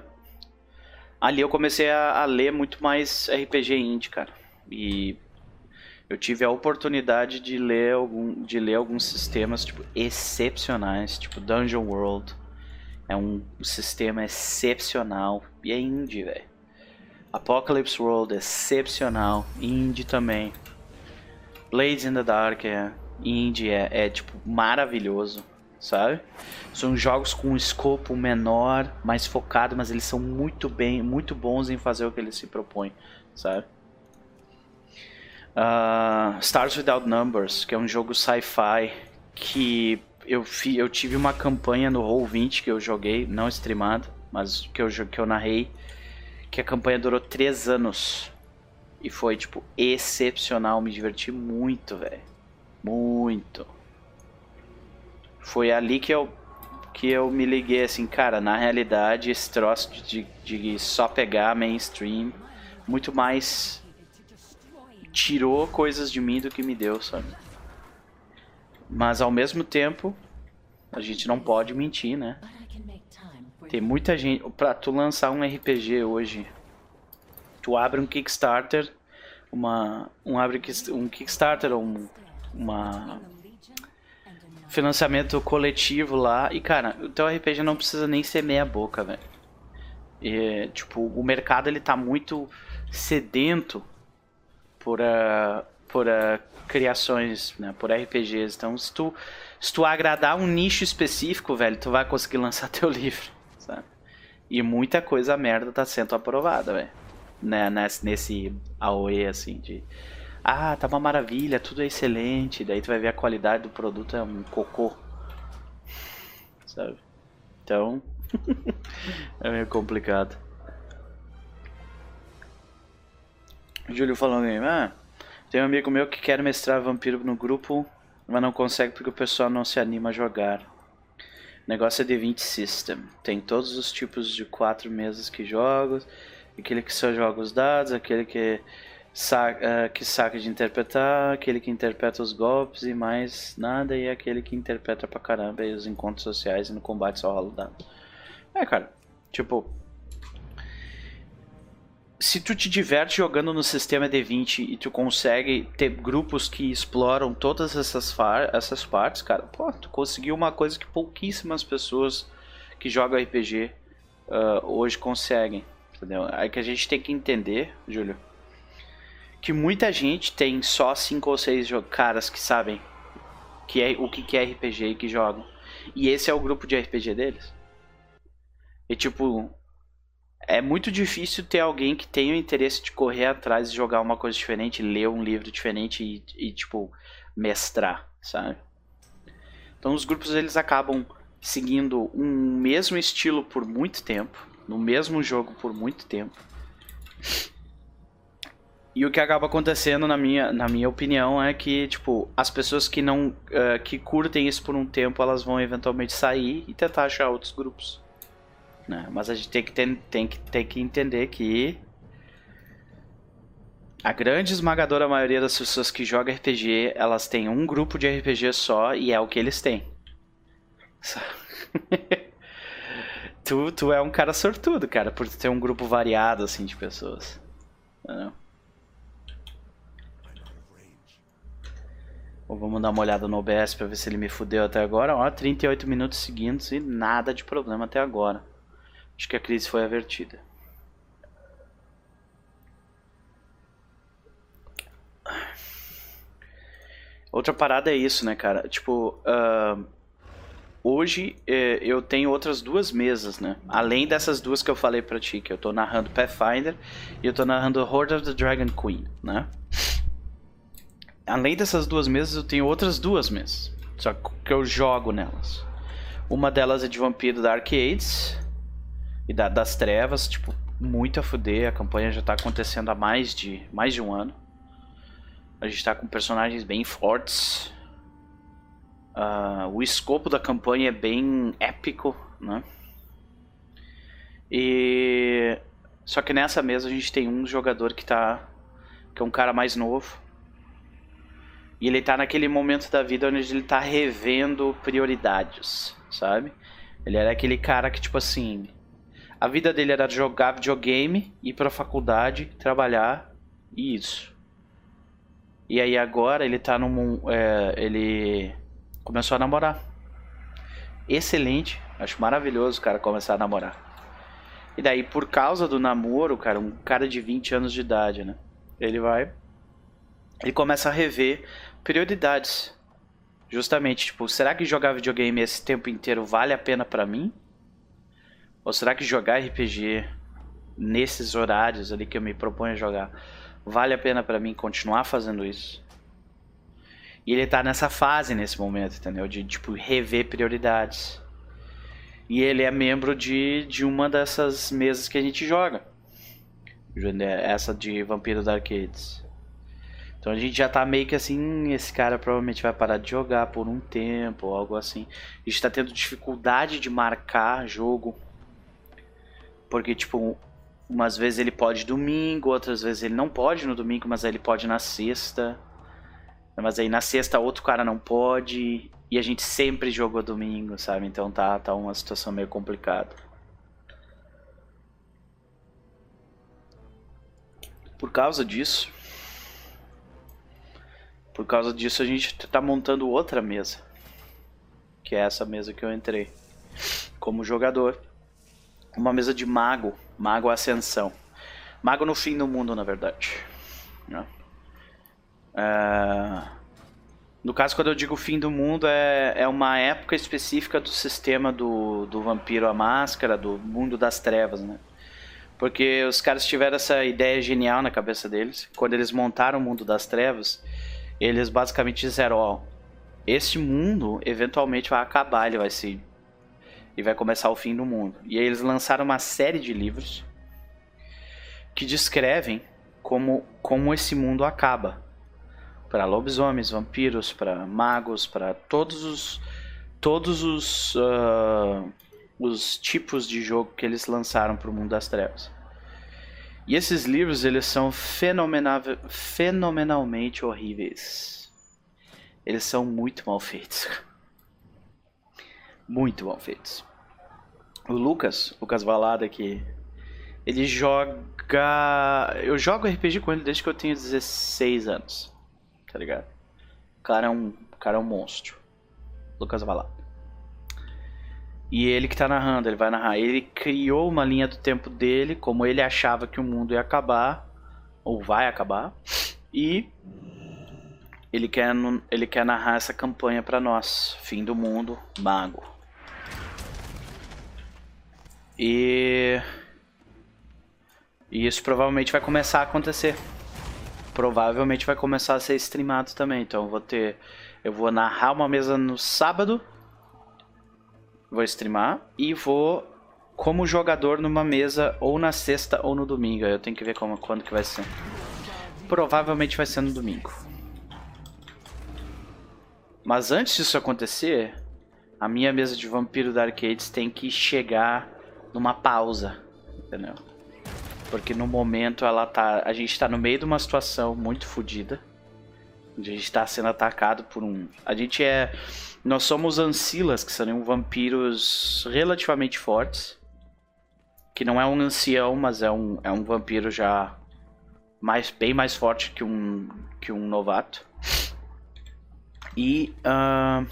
Ali eu comecei a, a, ler muito mais RPG indie, cara. E eu tive a oportunidade de ler, algum, de ler alguns sistemas tipo, excepcionais, tipo Dungeon World. É um sistema excepcional e é indie, velho. Apocalypse World é excepcional. Indie também. Blades in the Dark é. Indie é, é tipo maravilhoso, sabe? São jogos com um escopo menor, mais focado, mas eles são muito bem, muito bons em fazer o que eles se propõem, sabe? Uh, Stars Without Numbers, que é um jogo sci-fi que eu, fi, eu tive uma campanha no Roll20 que eu joguei, não streamado, mas que eu, que eu narrei que a campanha durou três anos. E foi, tipo, excepcional. Me diverti muito, velho. Muito. Foi ali que eu, que eu me liguei, assim, cara, na realidade, esse troço de, de só pegar mainstream, muito mais tirou coisas de mim do que me deu, sabe? Mas ao mesmo tempo, a gente não pode mentir, né? Tem muita gente. Pra tu lançar um RPG hoje, tu abre um Kickstarter, uma. Um, abre um Kickstarter ou um, uma. Financiamento coletivo lá. E cara, o teu RPG não precisa nem ser meia boca, velho. E, tipo, o mercado ele tá muito sedento por, uh, por uh, criações, né, por RPGs. Então, se tu, se tu agradar um nicho específico, velho, tu vai conseguir lançar teu livro sabe? E muita coisa merda tá sendo aprovada, velho. Né, nesse, nesse AOE, assim, de... Ah, tá uma maravilha, tudo é excelente. Daí tu vai ver a qualidade do produto é um cocô. sabe? Então, é meio complicado. Júlio falou aí, ah, tem um amigo meu que quer mestrar vampiro no grupo, mas não consegue porque o pessoal não se anima a jogar. O negócio é D20 System. Tem todos os tipos de quatro mesas que joga. Aquele que só joga os dados, aquele que saca, uh, que saca de interpretar, aquele que interpreta os golpes e mais nada, e aquele que interpreta pra caramba e os encontros sociais e no combate só rola o dado. É, cara, tipo, se tu te diverte jogando no sistema D20 e tu consegue ter grupos que exploram todas essas, essas partes, cara, pô, tu conseguiu uma coisa que pouquíssimas pessoas que jogam RPG uh, hoje conseguem, entendeu? Aí que a gente tem que entender, Júlio, que muita gente tem só cinco ou seis caras que sabem que é, o que é RPG e que jogam. E esse é o grupo de RPG deles. E tipo, é muito difícil ter alguém que tenha o interesse de correr atrás e jogar uma coisa diferente, ler um livro diferente e, e tipo, mestrar, sabe? Então os grupos eles acabam seguindo um mesmo estilo por muito tempo, no mesmo jogo por muito tempo. E o que acaba acontecendo, na minha, na minha opinião, é que, tipo, as pessoas que não. Uh, que curtem isso por um tempo, elas vão eventualmente sair e tentar achar outros grupos. Né? Mas a gente tem que, ter, tem, que, tem que entender que a grande esmagadora maioria das pessoas que jogam RPG, elas têm um grupo de RPG só e é o que eles têm. tu, tu é um cara sortudo, cara, por ter um grupo variado assim de pessoas. Entendeu? vamos dar uma olhada no OBS para ver se ele me fudeu até agora. Ó, 38 minutos seguintes e nada de problema até agora. Acho que a crise foi avertida. Outra parada é isso, né, cara? Tipo, uh, hoje eh, eu tenho outras duas mesas, né? Além dessas duas que eu falei pra ti, que eu tô narrando Pathfinder e eu tô narrando Horde of the Dragon Queen, né? Além dessas duas mesas, eu tenho outras duas mesas. Só que eu jogo nelas. Uma delas é de Vampiro da Arcades e da, das trevas, tipo, muito a fuder. A campanha já tá acontecendo há mais de, mais de um ano. A gente tá com personagens bem fortes. Uh, o escopo da campanha é bem épico, né? E só que nessa mesa a gente tem um jogador que tá que é um cara mais novo. E ele tá naquele momento da vida onde ele tá revendo prioridades, sabe? Ele era aquele cara que tipo assim, a vida dele era jogar videogame, ir pra faculdade, trabalhar e isso. E aí agora ele tá num. É, ele começou a namorar. Excelente. Acho maravilhoso o cara começar a namorar. E daí, por causa do namoro, cara, um cara de 20 anos de idade, né? Ele vai. Ele começa a rever prioridades. Justamente, tipo, será que jogar videogame esse tempo inteiro vale a pena para mim? Ou será que jogar RPG nesses horários ali que eu me proponho a jogar vale a pena para mim continuar fazendo isso? E ele tá nessa fase nesse momento, entendeu? De tipo rever prioridades. E ele é membro de, de uma dessas mesas que a gente joga. Essa de Vampiro da Arcades. Então a gente já tá meio que assim, esse cara provavelmente vai parar de jogar por um tempo, algo assim. A gente tá tendo dificuldade de marcar jogo porque, tipo, umas vezes ele pode domingo, outras vezes ele não pode no domingo, mas aí ele pode na sexta. Mas aí na sexta outro cara não pode. E a gente sempre jogou domingo, sabe? Então tá, tá uma situação meio complicada. Por causa disso. Por causa disso a gente tá montando outra mesa. Que é essa mesa que eu entrei. Como jogador uma mesa de mago, mago ascensão. Mago no fim do mundo, na verdade. Né? É... No caso, quando eu digo fim do mundo, é, é uma época específica do sistema do, do vampiro à máscara, do mundo das trevas, né? Porque os caras tiveram essa ideia genial na cabeça deles. Quando eles montaram o mundo das trevas, eles basicamente disseram: Ó, esse mundo eventualmente vai acabar, ele vai se e vai começar o fim do mundo. E aí eles lançaram uma série de livros que descrevem como, como esse mundo acaba. Para lobisomens, vampiros, para magos, para todos os todos os uh, os tipos de jogo que eles lançaram para o mundo das trevas. E esses livros eles são fenomenalmente horríveis. Eles são muito mal feitos. Muito mal feitos. O Lucas, Lucas Valada aqui, ele joga. Eu jogo RPG com ele desde que eu tenho 16 anos. Tá ligado? O cara é um, cara é um monstro. Lucas Valada. E ele que tá narrando, ele vai narrar. Ele criou uma linha do tempo dele, como ele achava que o mundo ia acabar, ou vai acabar, e ele quer, ele quer narrar essa campanha para nós. Fim do mundo, mago. E... e isso provavelmente vai começar a acontecer. Provavelmente vai começar a ser streamado também. Então eu vou ter. Eu vou narrar uma mesa no sábado vou streamar e vou como jogador numa mesa ou na sexta ou no domingo. Eu tenho que ver como, quando que vai ser. Provavelmente vai ser no domingo. Mas antes disso acontecer, a minha mesa de Vampiro da Arcades tem que chegar numa pausa, entendeu? Porque no momento ela tá, a gente tá no meio de uma situação muito fodida. A gente está sendo atacado por um. A gente é nós somos ancilas, que são vampiros relativamente fortes. Que não é um ancião, mas é um, é um vampiro já mais, bem mais forte que um, que um novato. E uh,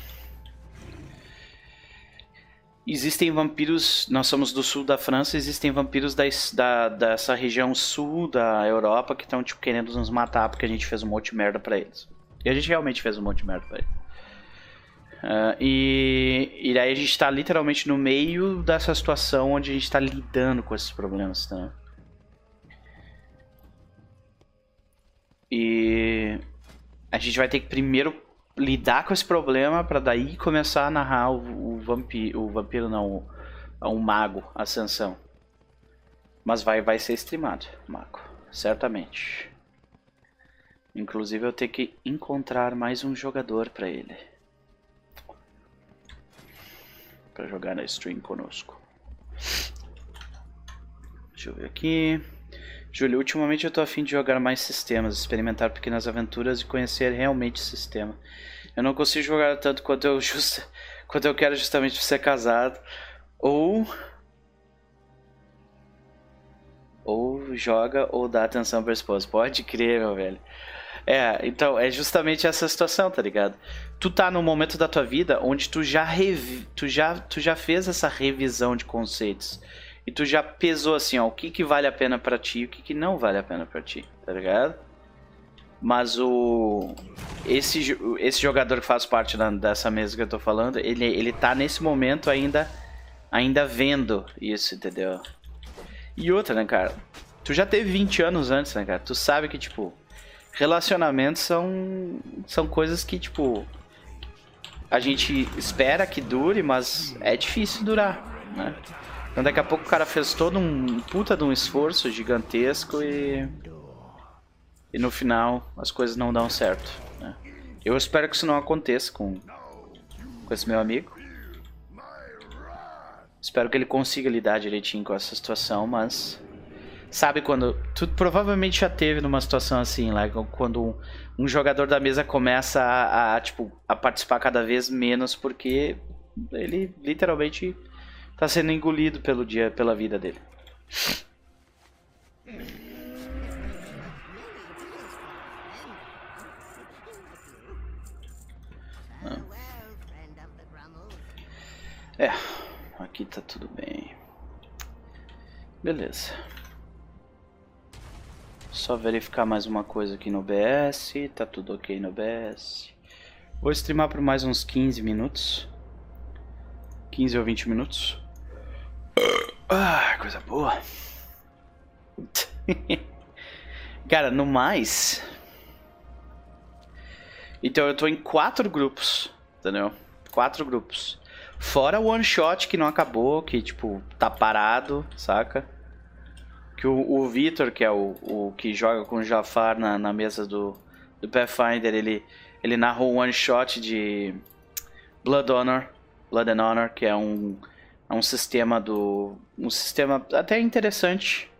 existem vampiros. Nós somos do sul da França, existem vampiros da, da, dessa região sul da Europa que estão tipo, querendo nos matar porque a gente fez um monte de merda pra eles. E a gente realmente fez um monte de merda pra eles. Uh, e, e daí a gente está literalmente no meio dessa situação onde a gente está lidando com esses problemas, tá? E a gente vai ter que primeiro lidar com esse problema para daí começar a narrar o, o vampiro, o vampiro não, o, um mago, ascensão. Mas vai, vai ser streamado, mago, certamente. Inclusive eu tenho que encontrar mais um jogador para ele para jogar na stream conosco. Deixa eu ver aqui. Júlio, ultimamente eu tô afim de jogar mais sistemas, experimentar pequenas aventuras e conhecer realmente o sistema. Eu não consigo jogar tanto quanto eu, just... quanto eu quero justamente ser casado. Ou. Ou joga ou dá atenção pra esposa. Pode crer, meu velho. É, então, é justamente essa situação, tá ligado? Tu tá num momento da tua vida onde tu já, revi, tu já, tu já fez essa revisão de conceitos. E tu já pesou assim, ó, o que que vale a pena para ti e o que que não vale a pena para ti, tá ligado? Mas o esse, esse jogador que faz parte da, dessa mesa que eu tô falando, ele, ele tá nesse momento ainda ainda vendo isso, entendeu? E outra, né, cara? Tu já teve 20 anos antes, né, cara? Tu sabe que, tipo, relacionamentos são, são coisas que, tipo, a gente espera que dure, mas é difícil durar, né? Então daqui a pouco o cara fez todo um puta de um esforço gigantesco e. E no final as coisas não dão certo. Né? Eu espero que isso não aconteça com, com esse meu amigo. Espero que ele consiga lidar direitinho com essa situação, mas Sabe quando. Tu provavelmente já teve numa situação assim, lá, quando um, um jogador da mesa começa a, a, tipo, a participar cada vez menos porque ele literalmente tá sendo engolido pelo dia, pela vida dele. É, aqui tá tudo bem. Beleza. Só verificar mais uma coisa aqui no OBS. Tá tudo ok no OBS. Vou streamar por mais uns 15 minutos. 15 ou 20 minutos. Ah, coisa boa. Cara, no mais. Então eu tô em quatro grupos, entendeu? Quatro grupos. Fora o one shot que não acabou, que tipo, tá parado, saca? Que o, o Victor, que é o, o que joga com o Jafar na, na mesa do, do Pathfinder, ele, ele narrou um one shot de Blood Honor, Blood and Honor, que é um, é um sistema do. um sistema até interessante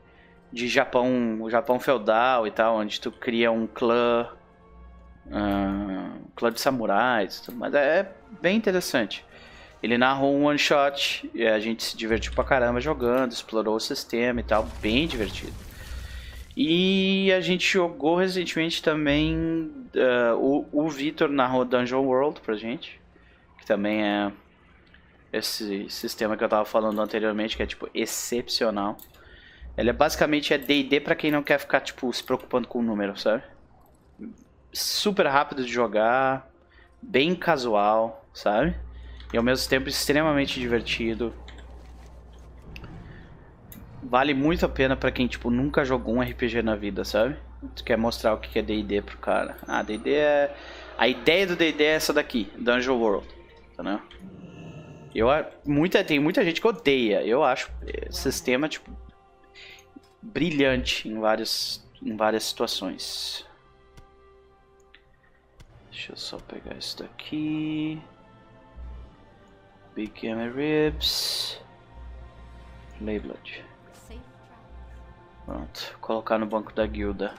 de Japão, o Japão feudal e tal, onde tu cria um clã. Uh, clã de samurais, mas é bem interessante. Ele narrou um one shot e a gente se divertiu pra caramba jogando, explorou o sistema e tal, bem divertido. E a gente jogou recentemente também. Uh, o, o Vitor narrou Dungeon World pra gente, que também é esse sistema que eu tava falando anteriormente, que é tipo excepcional. Ele é basicamente é D&D para quem não quer ficar tipo se preocupando com o número, sabe? Super rápido de jogar, bem casual, sabe? E ao mesmo tempo extremamente divertido. Vale muito a pena para quem tipo nunca jogou um RPG na vida, sabe? Tu quer mostrar o que é D&D pro cara. Ah, D&D é a ideia do D&D é essa daqui, Dungeon World, entendeu? Eu muita tem muita gente que odeia. Eu acho sistema tipo brilhante em várias em várias situações. Deixa eu só pegar isso daqui. Big Gamma Ribs. Layblood. Pronto, colocar no banco da guilda.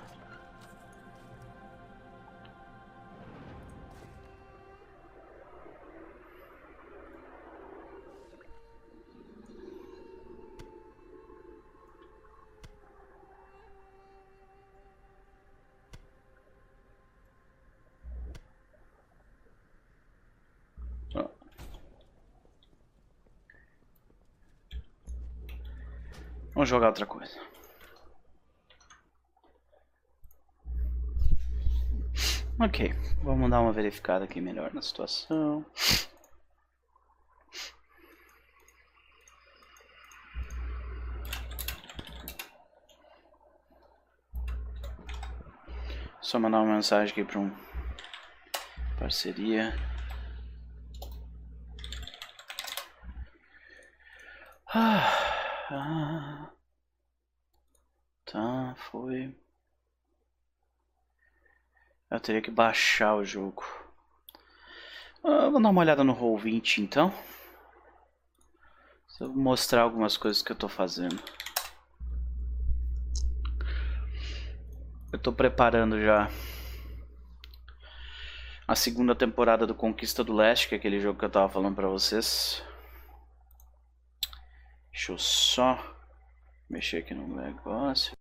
Vamos jogar outra coisa. Ok, vamos dar uma verificada aqui melhor na situação. Só mandar uma mensagem aqui para um parceria. Ah, ah. Tá, foi. Eu teria que baixar o jogo. Ah, vou dar uma olhada no Roll20 então. Vou mostrar algumas coisas que eu tô fazendo. Eu tô preparando já a segunda temporada do Conquista do Leste, que é aquele jogo que eu tava falando pra vocês. Deixa eu só mexer aqui no negócio.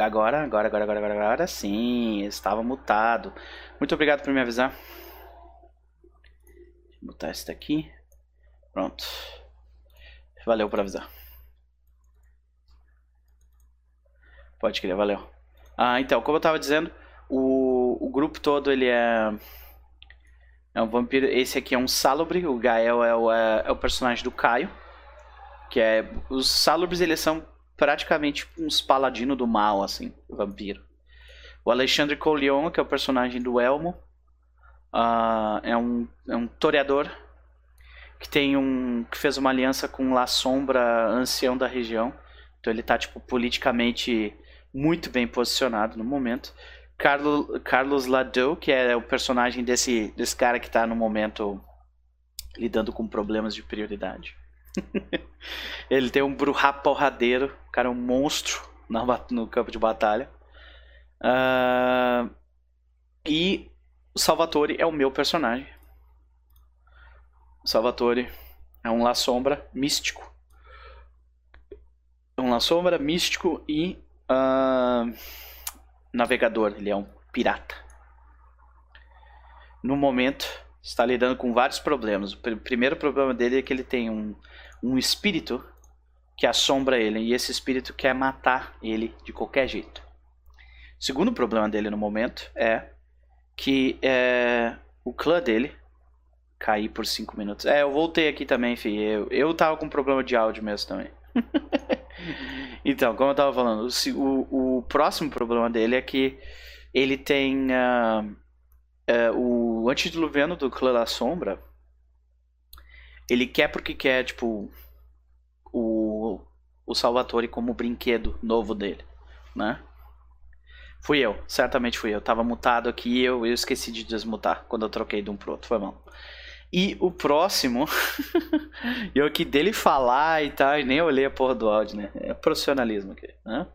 Agora, agora, agora, agora, agora, agora sim. Estava mutado. Muito obrigado por me avisar. Vou botar esse daqui. Pronto. Valeu por avisar. Pode crer, valeu. Ah, então, como eu tava dizendo, o, o grupo todo ele é. É um vampiro. Esse aqui é um Salubre. O Gael é o, é, é o personagem do Caio. Que é. Os Salubres eles são praticamente uns paladinos do mal, assim, vampiro. O Alexandre Colleon, que é o personagem do Elmo, uh, é, um, é um toreador que tem um que fez uma aliança com La Sombra, ancião da região. Então ele tá tipo politicamente muito bem posicionado no momento. Carlos, Carlos Ladou, que é o personagem desse, desse cara que está no momento lidando com problemas de prioridade. ele tem um Bruhá porradeiro, o cara é um monstro no campo de batalha. Uh, e o Salvatore é o meu personagem. O Salvatore é um La Sombra místico. Um La Sombra místico e uh, navegador. Ele é um pirata. No momento, está lidando com vários problemas. O primeiro problema dele é que ele tem um, um espírito que assombra ele. E esse espírito quer matar ele de qualquer jeito. O segundo problema dele no momento é que é, o clã dele cair por 5 minutos. É, eu voltei aqui também, fi. Eu, eu tava com problema de áudio mesmo também. então, como eu tava falando, o, o, o, próximo problema dele é que ele tem uh, uh, o antediluviano do clã da sombra. Ele quer porque quer, tipo, o, o Salvatore como brinquedo novo dele, né? Fui eu, certamente fui eu. Tava mutado aqui eu, eu esqueci de desmutar quando eu troquei de um pro outro, foi mal. E o próximo, eu aqui dele falar e tal, e nem olhei a porra do áudio, né? É profissionalismo aqui, né?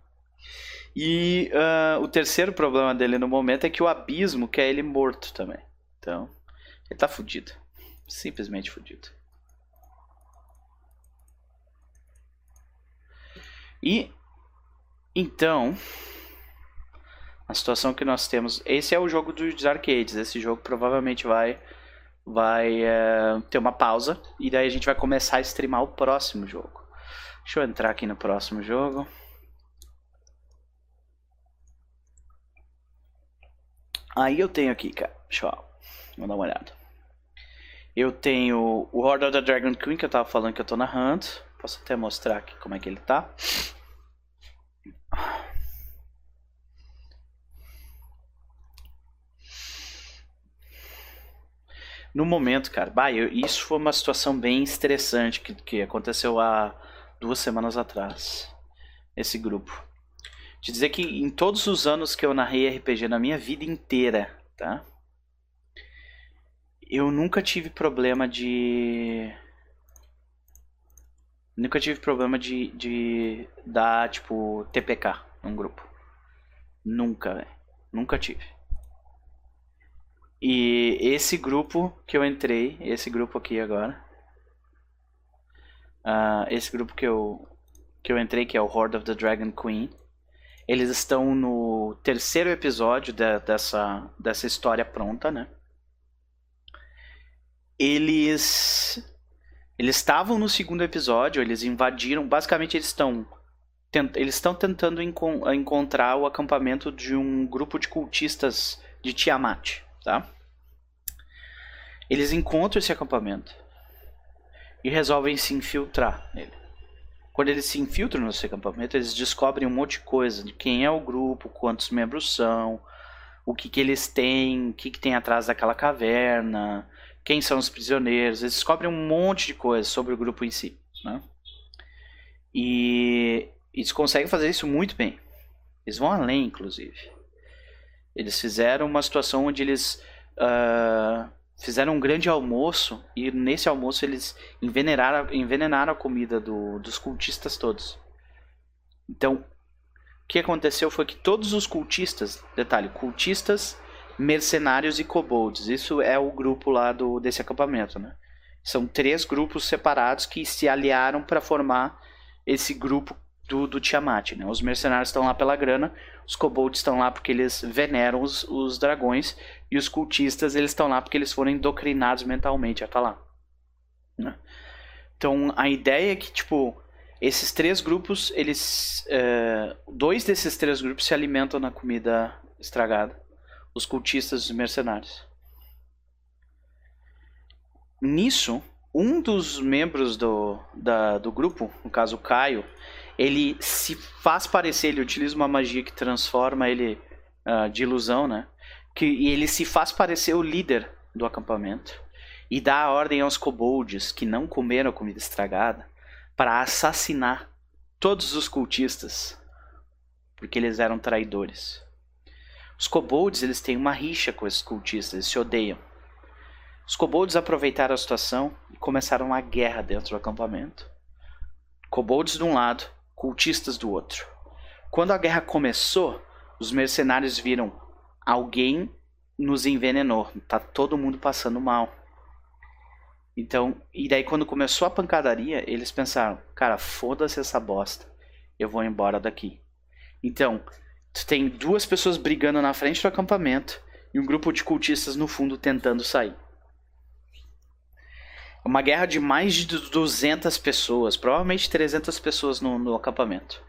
E uh, o terceiro problema dele no momento é que o abismo quer ele morto também. Então, ele tá fudido. Simplesmente fudido. E então, a situação que nós temos. Esse é o jogo dos arcades. Esse jogo provavelmente vai vai é, ter uma pausa e daí a gente vai começar a streamar o próximo jogo. Deixa eu entrar aqui no próximo jogo. Aí eu tenho aqui, cara. Deixa eu, vamos dar uma olhada. Eu tenho o Horde of the Dragon Queen que eu tava falando que eu tô narrando. Posso até mostrar aqui como é que ele tá. No momento, cara, bah, eu, isso foi uma situação bem estressante que, que aconteceu há duas semanas atrás. Esse grupo. Te dizer que em todos os anos que eu narrei RPG na minha vida inteira, tá? Eu nunca tive problema de. Nunca tive problema de, de dar, tipo, TPK num grupo. Nunca, velho. Nunca tive. E esse grupo que eu entrei, esse grupo aqui agora, uh, esse grupo que eu, que eu entrei, que é o Horde of the Dragon Queen, eles estão no terceiro episódio de, dessa, dessa história pronta, né? Eles eles estavam no segundo episódio, eles invadiram, basicamente eles estão eles estão tentando enco encontrar o acampamento de um grupo de cultistas de Tiamat tá? Eles encontram esse acampamento e resolvem se infiltrar nele. Quando eles se infiltram nesse acampamento, eles descobrem um monte de coisa de quem é o grupo, quantos membros são, o que, que eles têm, o que, que tem atrás daquela caverna, quem são os prisioneiros. Eles descobrem um monte de coisa sobre o grupo em si. Né? E eles conseguem fazer isso muito bem. Eles vão além, inclusive. Eles fizeram uma situação onde eles uh, fizeram um grande almoço e nesse almoço eles envenenaram, envenenaram a comida do, dos cultistas todos. Então, o que aconteceu foi que todos os cultistas, detalhe, cultistas, mercenários e kobolds, isso é o grupo lá do, desse acampamento, né? São três grupos separados que se aliaram para formar esse grupo do, do Tiamat, né? Os mercenários estão lá pela grana, os kobolds estão lá porque eles veneram os, os dragões e os cultistas eles estão lá porque eles foram endocrinados mentalmente a estar tá lá. Né? Então a ideia é que tipo esses três grupos eles é, dois desses três grupos se alimentam na comida estragada, os cultistas e os mercenários. Nisso um dos membros do, da, do grupo, no caso Caio, ele se faz parecer, ele utiliza uma magia que transforma ele uh, de ilusão, né? Que, e ele se faz parecer o líder do acampamento e dá a ordem aos kobolds que não comeram a comida estragada para assassinar todos os cultistas, porque eles eram traidores. Os kobolds eles têm uma rixa com esses cultistas, eles se odeiam. Os kobolds aproveitaram a situação e começaram uma guerra dentro do acampamento. Kobolds de um lado, cultistas do outro. Quando a guerra começou, os mercenários viram alguém nos envenenou, tá todo mundo passando mal. Então, e daí quando começou a pancadaria, eles pensaram, cara, foda-se essa bosta, eu vou embora daqui. Então, tu tem duas pessoas brigando na frente do acampamento e um grupo de cultistas no fundo tentando sair. Uma guerra de mais de 200 pessoas, provavelmente 300 pessoas no, no acampamento.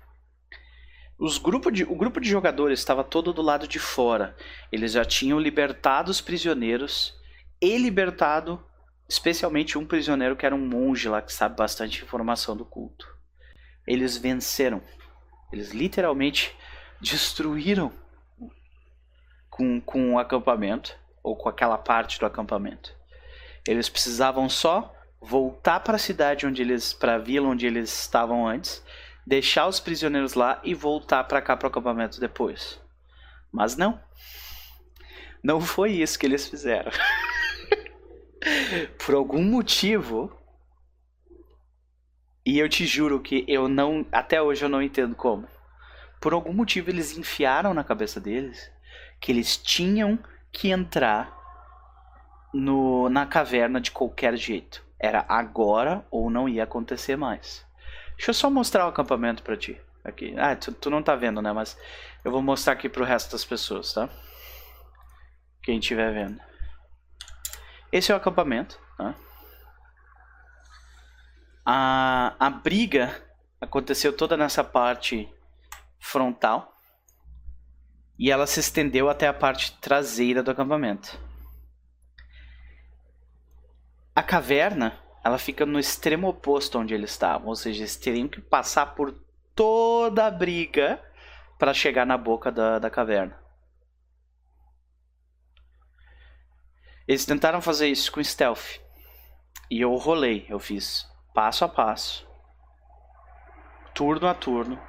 Os grupo de, o grupo de jogadores estava todo do lado de fora. Eles já tinham libertado os prisioneiros e libertado especialmente um prisioneiro que era um monge lá que sabe bastante informação do culto. Eles venceram. Eles literalmente destruíram com, com o acampamento, ou com aquela parte do acampamento. Eles precisavam só voltar para a cidade onde eles, para a vila onde eles estavam antes, deixar os prisioneiros lá e voltar para cá para o acampamento depois. Mas não. Não foi isso que eles fizeram. Por algum motivo, e eu te juro que eu não, até hoje eu não entendo como. Por algum motivo eles enfiaram na cabeça deles que eles tinham que entrar no, na caverna de qualquer jeito. Era agora ou não ia acontecer mais. Deixa eu só mostrar o acampamento para ti. Aqui. Ah, tu, tu, não tá vendo, né? Mas eu vou mostrar aqui pro resto das pessoas, tá? Quem estiver vendo. Esse é o acampamento, tá? A, a briga aconteceu toda nessa parte frontal e ela se estendeu até a parte traseira do acampamento. A caverna, ela fica no extremo oposto onde eles estavam, ou seja, eles teriam que passar por toda a briga para chegar na boca da, da caverna. Eles tentaram fazer isso com stealth. E eu rolei, eu fiz passo a passo, turno a turno,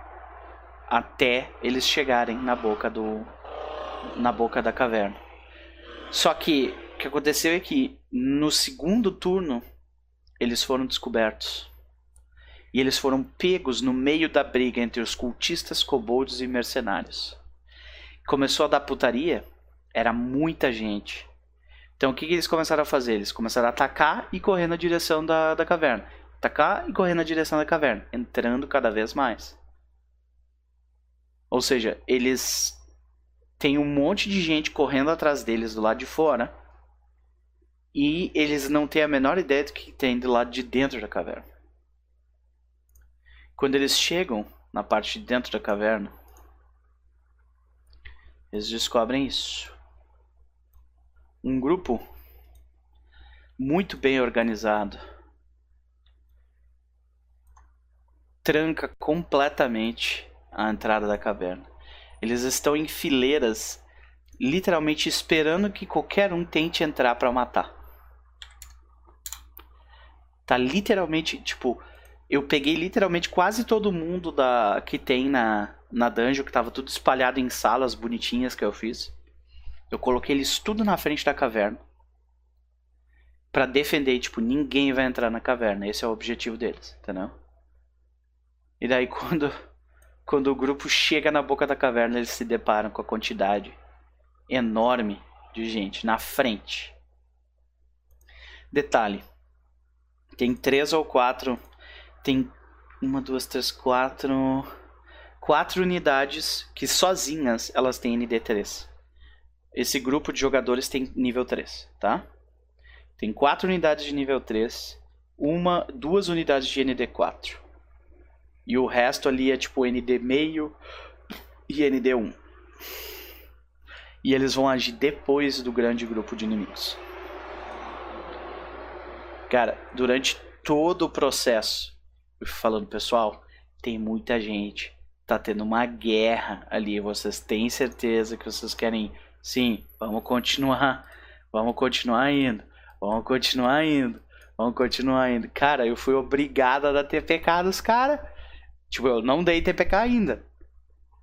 até eles chegarem na boca do na boca da caverna. Só que o que aconteceu é que no segundo turno eles foram descobertos. E eles foram pegos no meio da briga entre os cultistas, kobolds e mercenários. Começou a dar putaria, era muita gente. Então o que, que eles começaram a fazer? Eles começaram a atacar e correr na direção da, da caverna. Atacar e correr na direção da caverna, entrando cada vez mais. Ou seja, eles têm um monte de gente correndo atrás deles do lado de fora e eles não têm a menor ideia do que tem do lado de dentro da caverna. Quando eles chegam na parte de dentro da caverna, eles descobrem isso. Um grupo muito bem organizado tranca completamente a entrada da caverna. Eles estão em fileiras, literalmente esperando que qualquer um tente entrar para matar. Tá literalmente, tipo, eu peguei literalmente quase todo mundo da que tem na, na dungeon, que tava tudo espalhado em salas bonitinhas que eu fiz. Eu coloquei eles tudo na frente da caverna. para defender, tipo, ninguém vai entrar na caverna. Esse é o objetivo deles, entendeu? E daí quando, quando o grupo chega na boca da caverna, eles se deparam com a quantidade enorme de gente na frente. Detalhe, tem três ou quatro. Tem uma, duas, três, quatro. quatro unidades que sozinhas elas têm ND3. Esse grupo de jogadores tem nível 3, tá? Tem quatro unidades de nível 3, uma, duas unidades de ND4. E o resto ali é tipo ND meio e ND1. E eles vão agir depois do grande grupo de inimigos. Cara, durante todo o processo, eu falando, pessoal, tem muita gente, tá tendo uma guerra ali. Vocês têm certeza que vocês querem? Sim, vamos continuar, vamos continuar indo, vamos continuar indo, vamos continuar indo. Cara, eu fui obrigado a dar TPK dos caras. Tipo, eu não dei TPK ainda.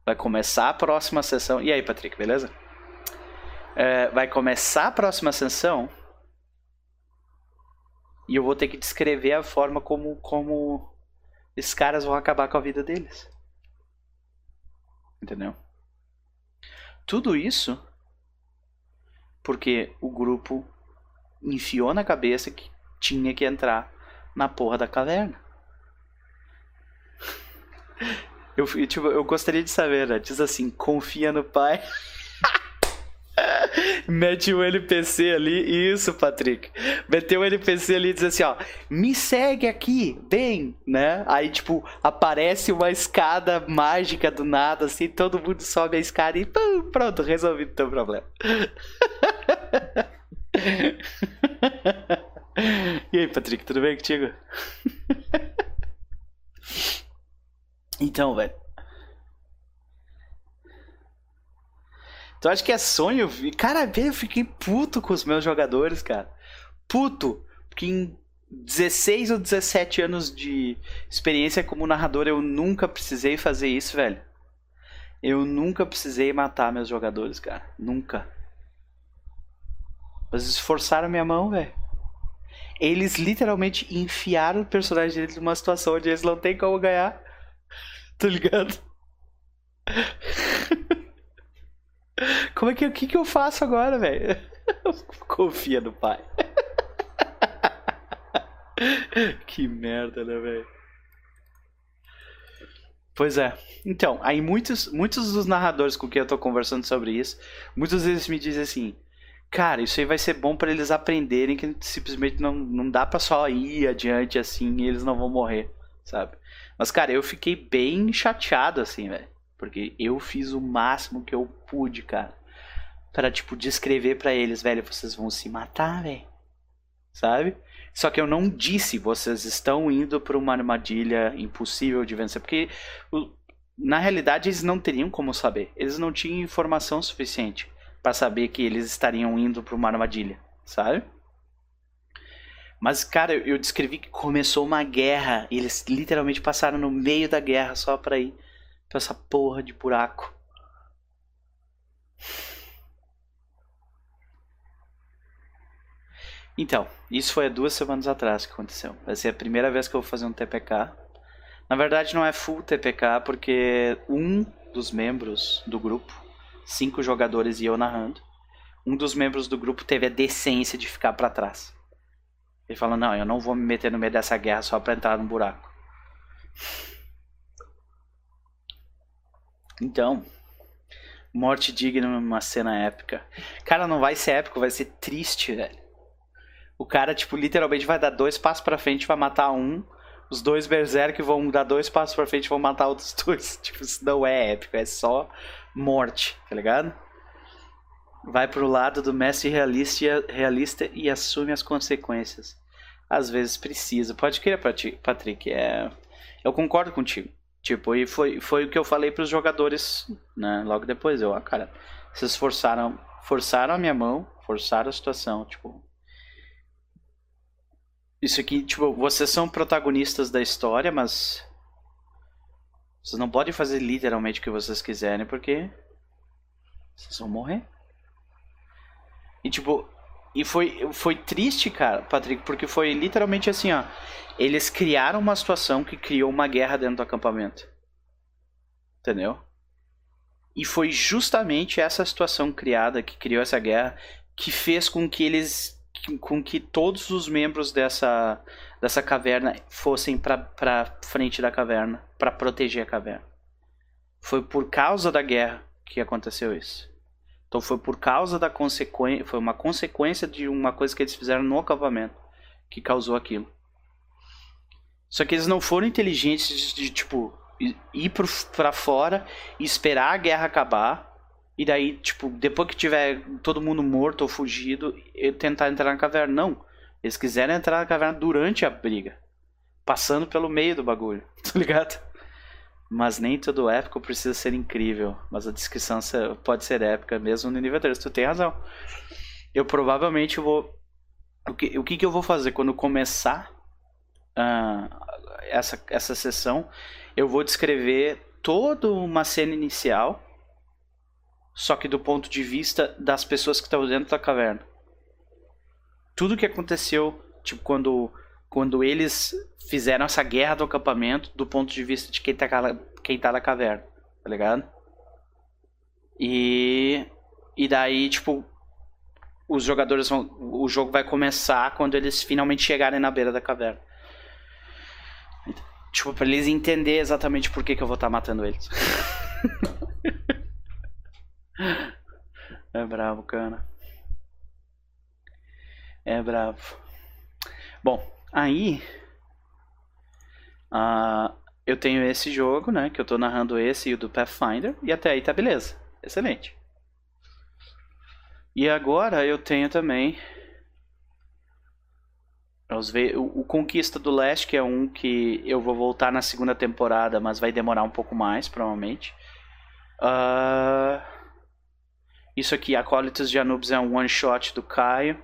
Vai começar a próxima sessão. E aí, Patrick, beleza? É, vai começar a próxima sessão. E eu vou ter que descrever a forma como, como esses caras vão acabar com a vida deles. Entendeu? Tudo isso porque o grupo enfiou na cabeça que tinha que entrar na porra da caverna. Eu, tipo, eu gostaria de saber, né? Diz assim, confia no pai. Mete um NPC ali, isso, Patrick. Meteu um NPC ali e diz assim, ó, me segue aqui, bem, né? Aí, tipo, aparece uma escada mágica do nada, assim, todo mundo sobe a escada e pum, pronto, resolvido o teu problema. e aí, Patrick, tudo bem contigo? então, velho. Tu acha que é sonho? Cara, eu fiquei puto com os meus jogadores, cara. Puto. Porque em 16 ou 17 anos de experiência como narrador, eu nunca precisei fazer isso, velho. Eu nunca precisei matar meus jogadores, cara. Nunca. Mas esforçaram minha mão, velho. Eles literalmente enfiaram o personagem deles numa situação onde eles não tem como ganhar. Tá ligado? Como é que o que, que eu faço agora, velho? Confia no pai. que merda, né, velho? Pois é. Então, aí muitos, muitos dos narradores com quem eu tô conversando sobre isso, muitos deles me dizem assim: Cara, isso aí vai ser bom para eles aprenderem que simplesmente não, não dá pra só ir adiante assim e eles não vão morrer, sabe? Mas, cara, eu fiquei bem chateado assim, velho. Porque eu fiz o máximo que eu pude, cara para tipo descrever para eles, velho, vocês vão se matar, velho. Sabe? Só que eu não disse, vocês estão indo para uma armadilha impossível de vencer, porque na realidade eles não teriam como saber. Eles não tinham informação suficiente para saber que eles estariam indo para uma armadilha, sabe? Mas, cara, eu descrevi que começou uma guerra e eles literalmente passaram no meio da guerra só pra ir pra essa porra de buraco. Então, isso foi há duas semanas atrás que aconteceu. Vai ser a primeira vez que eu vou fazer um TPK. Na verdade, não é full TPK, porque um dos membros do grupo, cinco jogadores e eu narrando, um dos membros do grupo teve a decência de ficar para trás. Ele falou: Não, eu não vou me meter no meio dessa guerra só pra entrar num buraco. Então, morte digna numa cena épica. Cara, não vai ser épico, vai ser triste, velho. O cara, tipo, literalmente vai dar dois passos pra frente, vai matar um. Os dois Berserk vão dar dois passos pra frente e vão matar outros dois. Tipo, isso não é épico, é só morte, tá ligado? Vai pro lado do mestre realista e assume as consequências. Às vezes precisa. Pode crer, Patrick. É... Eu concordo contigo. Tipo, e foi, foi o que eu falei pros jogadores, né? Logo depois. Eu, ah, cara, vocês forçaram, forçaram a minha mão, forçaram a situação. Tipo, isso aqui, tipo, vocês são protagonistas da história, mas vocês não podem fazer literalmente o que vocês quiserem, porque vocês vão morrer. E tipo, e foi, foi triste, cara, Patrick, porque foi literalmente assim, ó. Eles criaram uma situação que criou uma guerra dentro do acampamento. Entendeu? E foi justamente essa situação criada que criou essa guerra que fez com que eles com que todos os membros dessa, dessa caverna fossem para frente da caverna, para proteger a caverna. foi por causa da guerra que aconteceu isso. Então foi por causa da consequência, foi uma consequência de uma coisa que eles fizeram no acampamento que causou aquilo. Só que eles não foram inteligentes de, de tipo ir para fora esperar a guerra acabar e daí, tipo, depois que tiver todo mundo morto ou fugido, tentar entrar na caverna. Não. Eles quiseram entrar na caverna durante a briga. Passando pelo meio do bagulho, tá ligado? Mas nem todo épico precisa ser incrível. Mas a descrição pode ser épica mesmo no nível 3. Tu tem razão. Eu provavelmente vou. O que, o que, que eu vou fazer quando começar uh, essa, essa sessão? Eu vou descrever toda uma cena inicial só que do ponto de vista das pessoas que estão dentro da caverna. Tudo que aconteceu, tipo, quando, quando eles fizeram essa guerra do acampamento, do ponto de vista de quem tá, quem tá na caverna, tá ligado? E, e daí, tipo, os jogadores vão. O jogo vai começar quando eles finalmente chegarem na beira da caverna. Tipo, pra eles entenderem exatamente por que, que eu vou estar tá matando eles. É bravo, cara. É bravo. Bom, aí. Uh, eu tenho esse jogo, né? Que eu tô narrando esse e o do Pathfinder. E até aí tá beleza. Excelente. E agora eu tenho também. O Conquista do Leste, que é um que eu vou voltar na segunda temporada, mas vai demorar um pouco mais, provavelmente. Uh, isso aqui, Acólitos de Anubis é um one shot do Caio.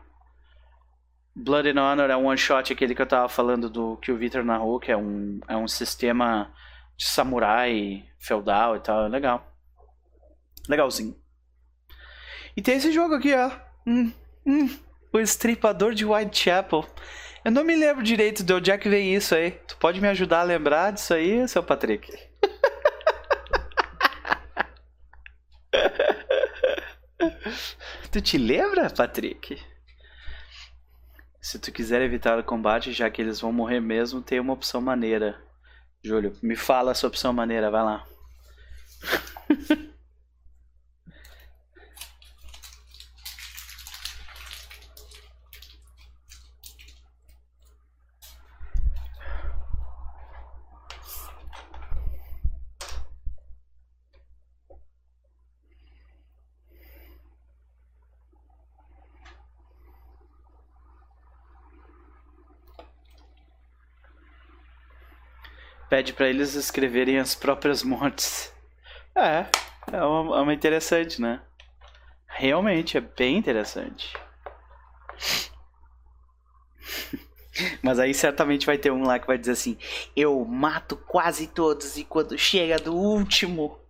Blood and Honor é um one shot, aquele que eu tava falando do que o Victor narrou, que é um, é um sistema de samurai feudal e tal. É legal. Legalzinho. E tem esse jogo aqui, ó. Hum, hum, o Estripador de Whitechapel. Eu não me lembro direito de onde é que veio isso aí. Tu pode me ajudar a lembrar disso aí, seu Patrick? Tu te lembra, Patrick? Se tu quiser evitar o combate, já que eles vão morrer mesmo, tem uma opção maneira. Júlio, me fala essa opção maneira, vai lá. Pede para eles escreverem as próprias mortes. É, é uma, é uma interessante, né? Realmente, é bem interessante. Mas aí certamente vai ter um lá que vai dizer assim: Eu mato quase todos e quando chega do último,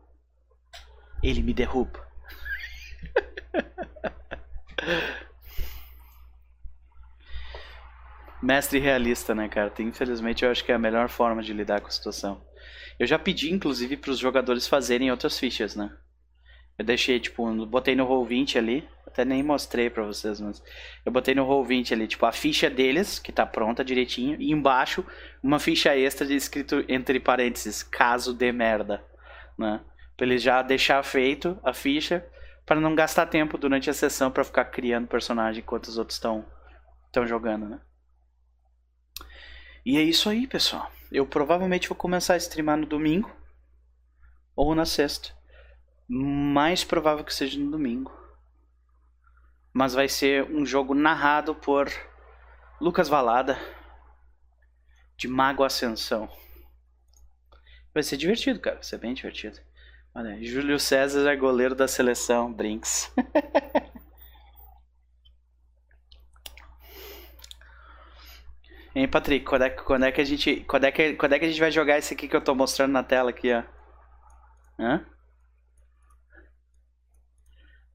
ele me derruba. Mestre realista, né, cara? Infelizmente, eu acho que é a melhor forma de lidar com a situação. Eu já pedi, inclusive, para os jogadores fazerem outras fichas, né? Eu deixei, tipo, botei no Roll20 ali, até nem mostrei para vocês, mas eu botei no Roll20 ali, tipo, a ficha deles, que tá pronta direitinho, e embaixo uma ficha extra de escrito entre parênteses, caso de merda, né? Pra eles já deixar feito a ficha, para não gastar tempo durante a sessão para ficar criando personagem enquanto os outros estão jogando, né? E é isso aí, pessoal. Eu provavelmente vou começar a streamar no domingo ou na sexta. Mais provável que seja no domingo. Mas vai ser um jogo narrado por Lucas Valada de Mago Ascensão. Vai ser divertido, cara. Vai ser bem divertido. Olha, Júlio César é goleiro da seleção, Brinks. Hein, Patrick, quando é, quando é que a gente. Quando é que, quando é que a gente vai jogar esse aqui que eu tô mostrando na tela aqui, ó? Hã?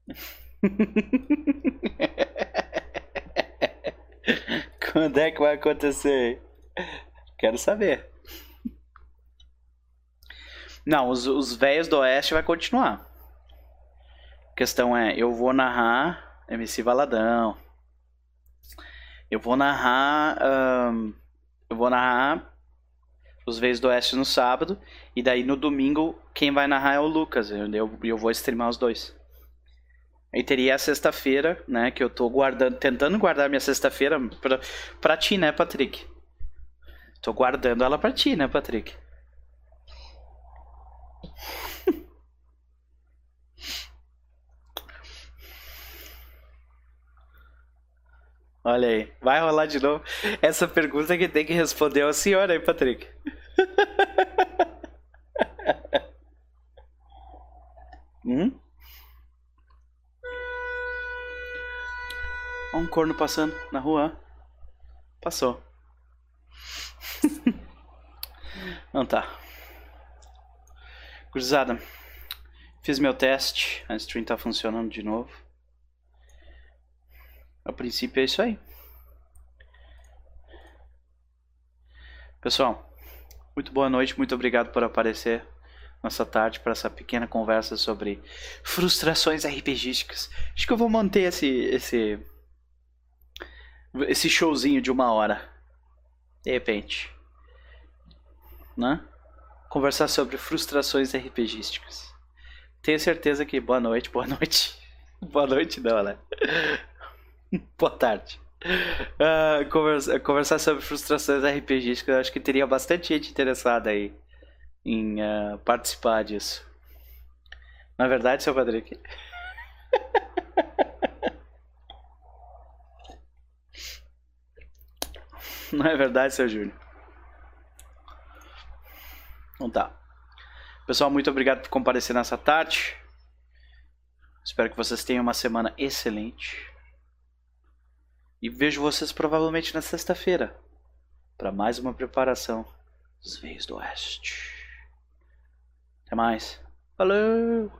quando é que vai acontecer? Quero saber. Não, os, os velhos do Oeste vai continuar. A questão é, eu vou narrar MC Valadão. Eu vou narrar. Eu vou narrar os Veios do Oeste no sábado. E daí no domingo, quem vai narrar é o Lucas. Eu, eu, eu vou streamar os dois. Aí teria a sexta-feira, né? Que eu tô guardando, tentando guardar minha sexta-feira pra, pra ti, né, Patrick? Tô guardando ela pra ti, né, Patrick? Olha aí, vai rolar de novo. Essa pergunta que tem que responder é o senhor aí, Patrick. hum? Olha um corno passando na rua. Passou. Não tá. Cruzada. Fiz meu teste. A stream tá funcionando de novo. A princípio é isso aí. Pessoal, muito boa noite, muito obrigado por aparecer nessa tarde para essa pequena conversa sobre frustrações RPGísticas. Acho que eu vou manter esse esse esse showzinho de uma hora. De repente, né? Conversar sobre frustrações RPGísticas. Tenho certeza que boa noite, boa noite. boa noite não, né? boa tarde. Uh, conversa, conversar sobre frustrações RPGísticas, acho que teria bastante gente interessada aí em uh, participar disso. Na verdade, seu Patrick. Não é verdade, seu Júnior? Então tá. Pessoal, muito obrigado por comparecer nessa tarde. Espero que vocês tenham uma semana excelente. E vejo vocês provavelmente na sexta-feira para mais uma preparação dos Veios do Oeste. Até mais. Falou!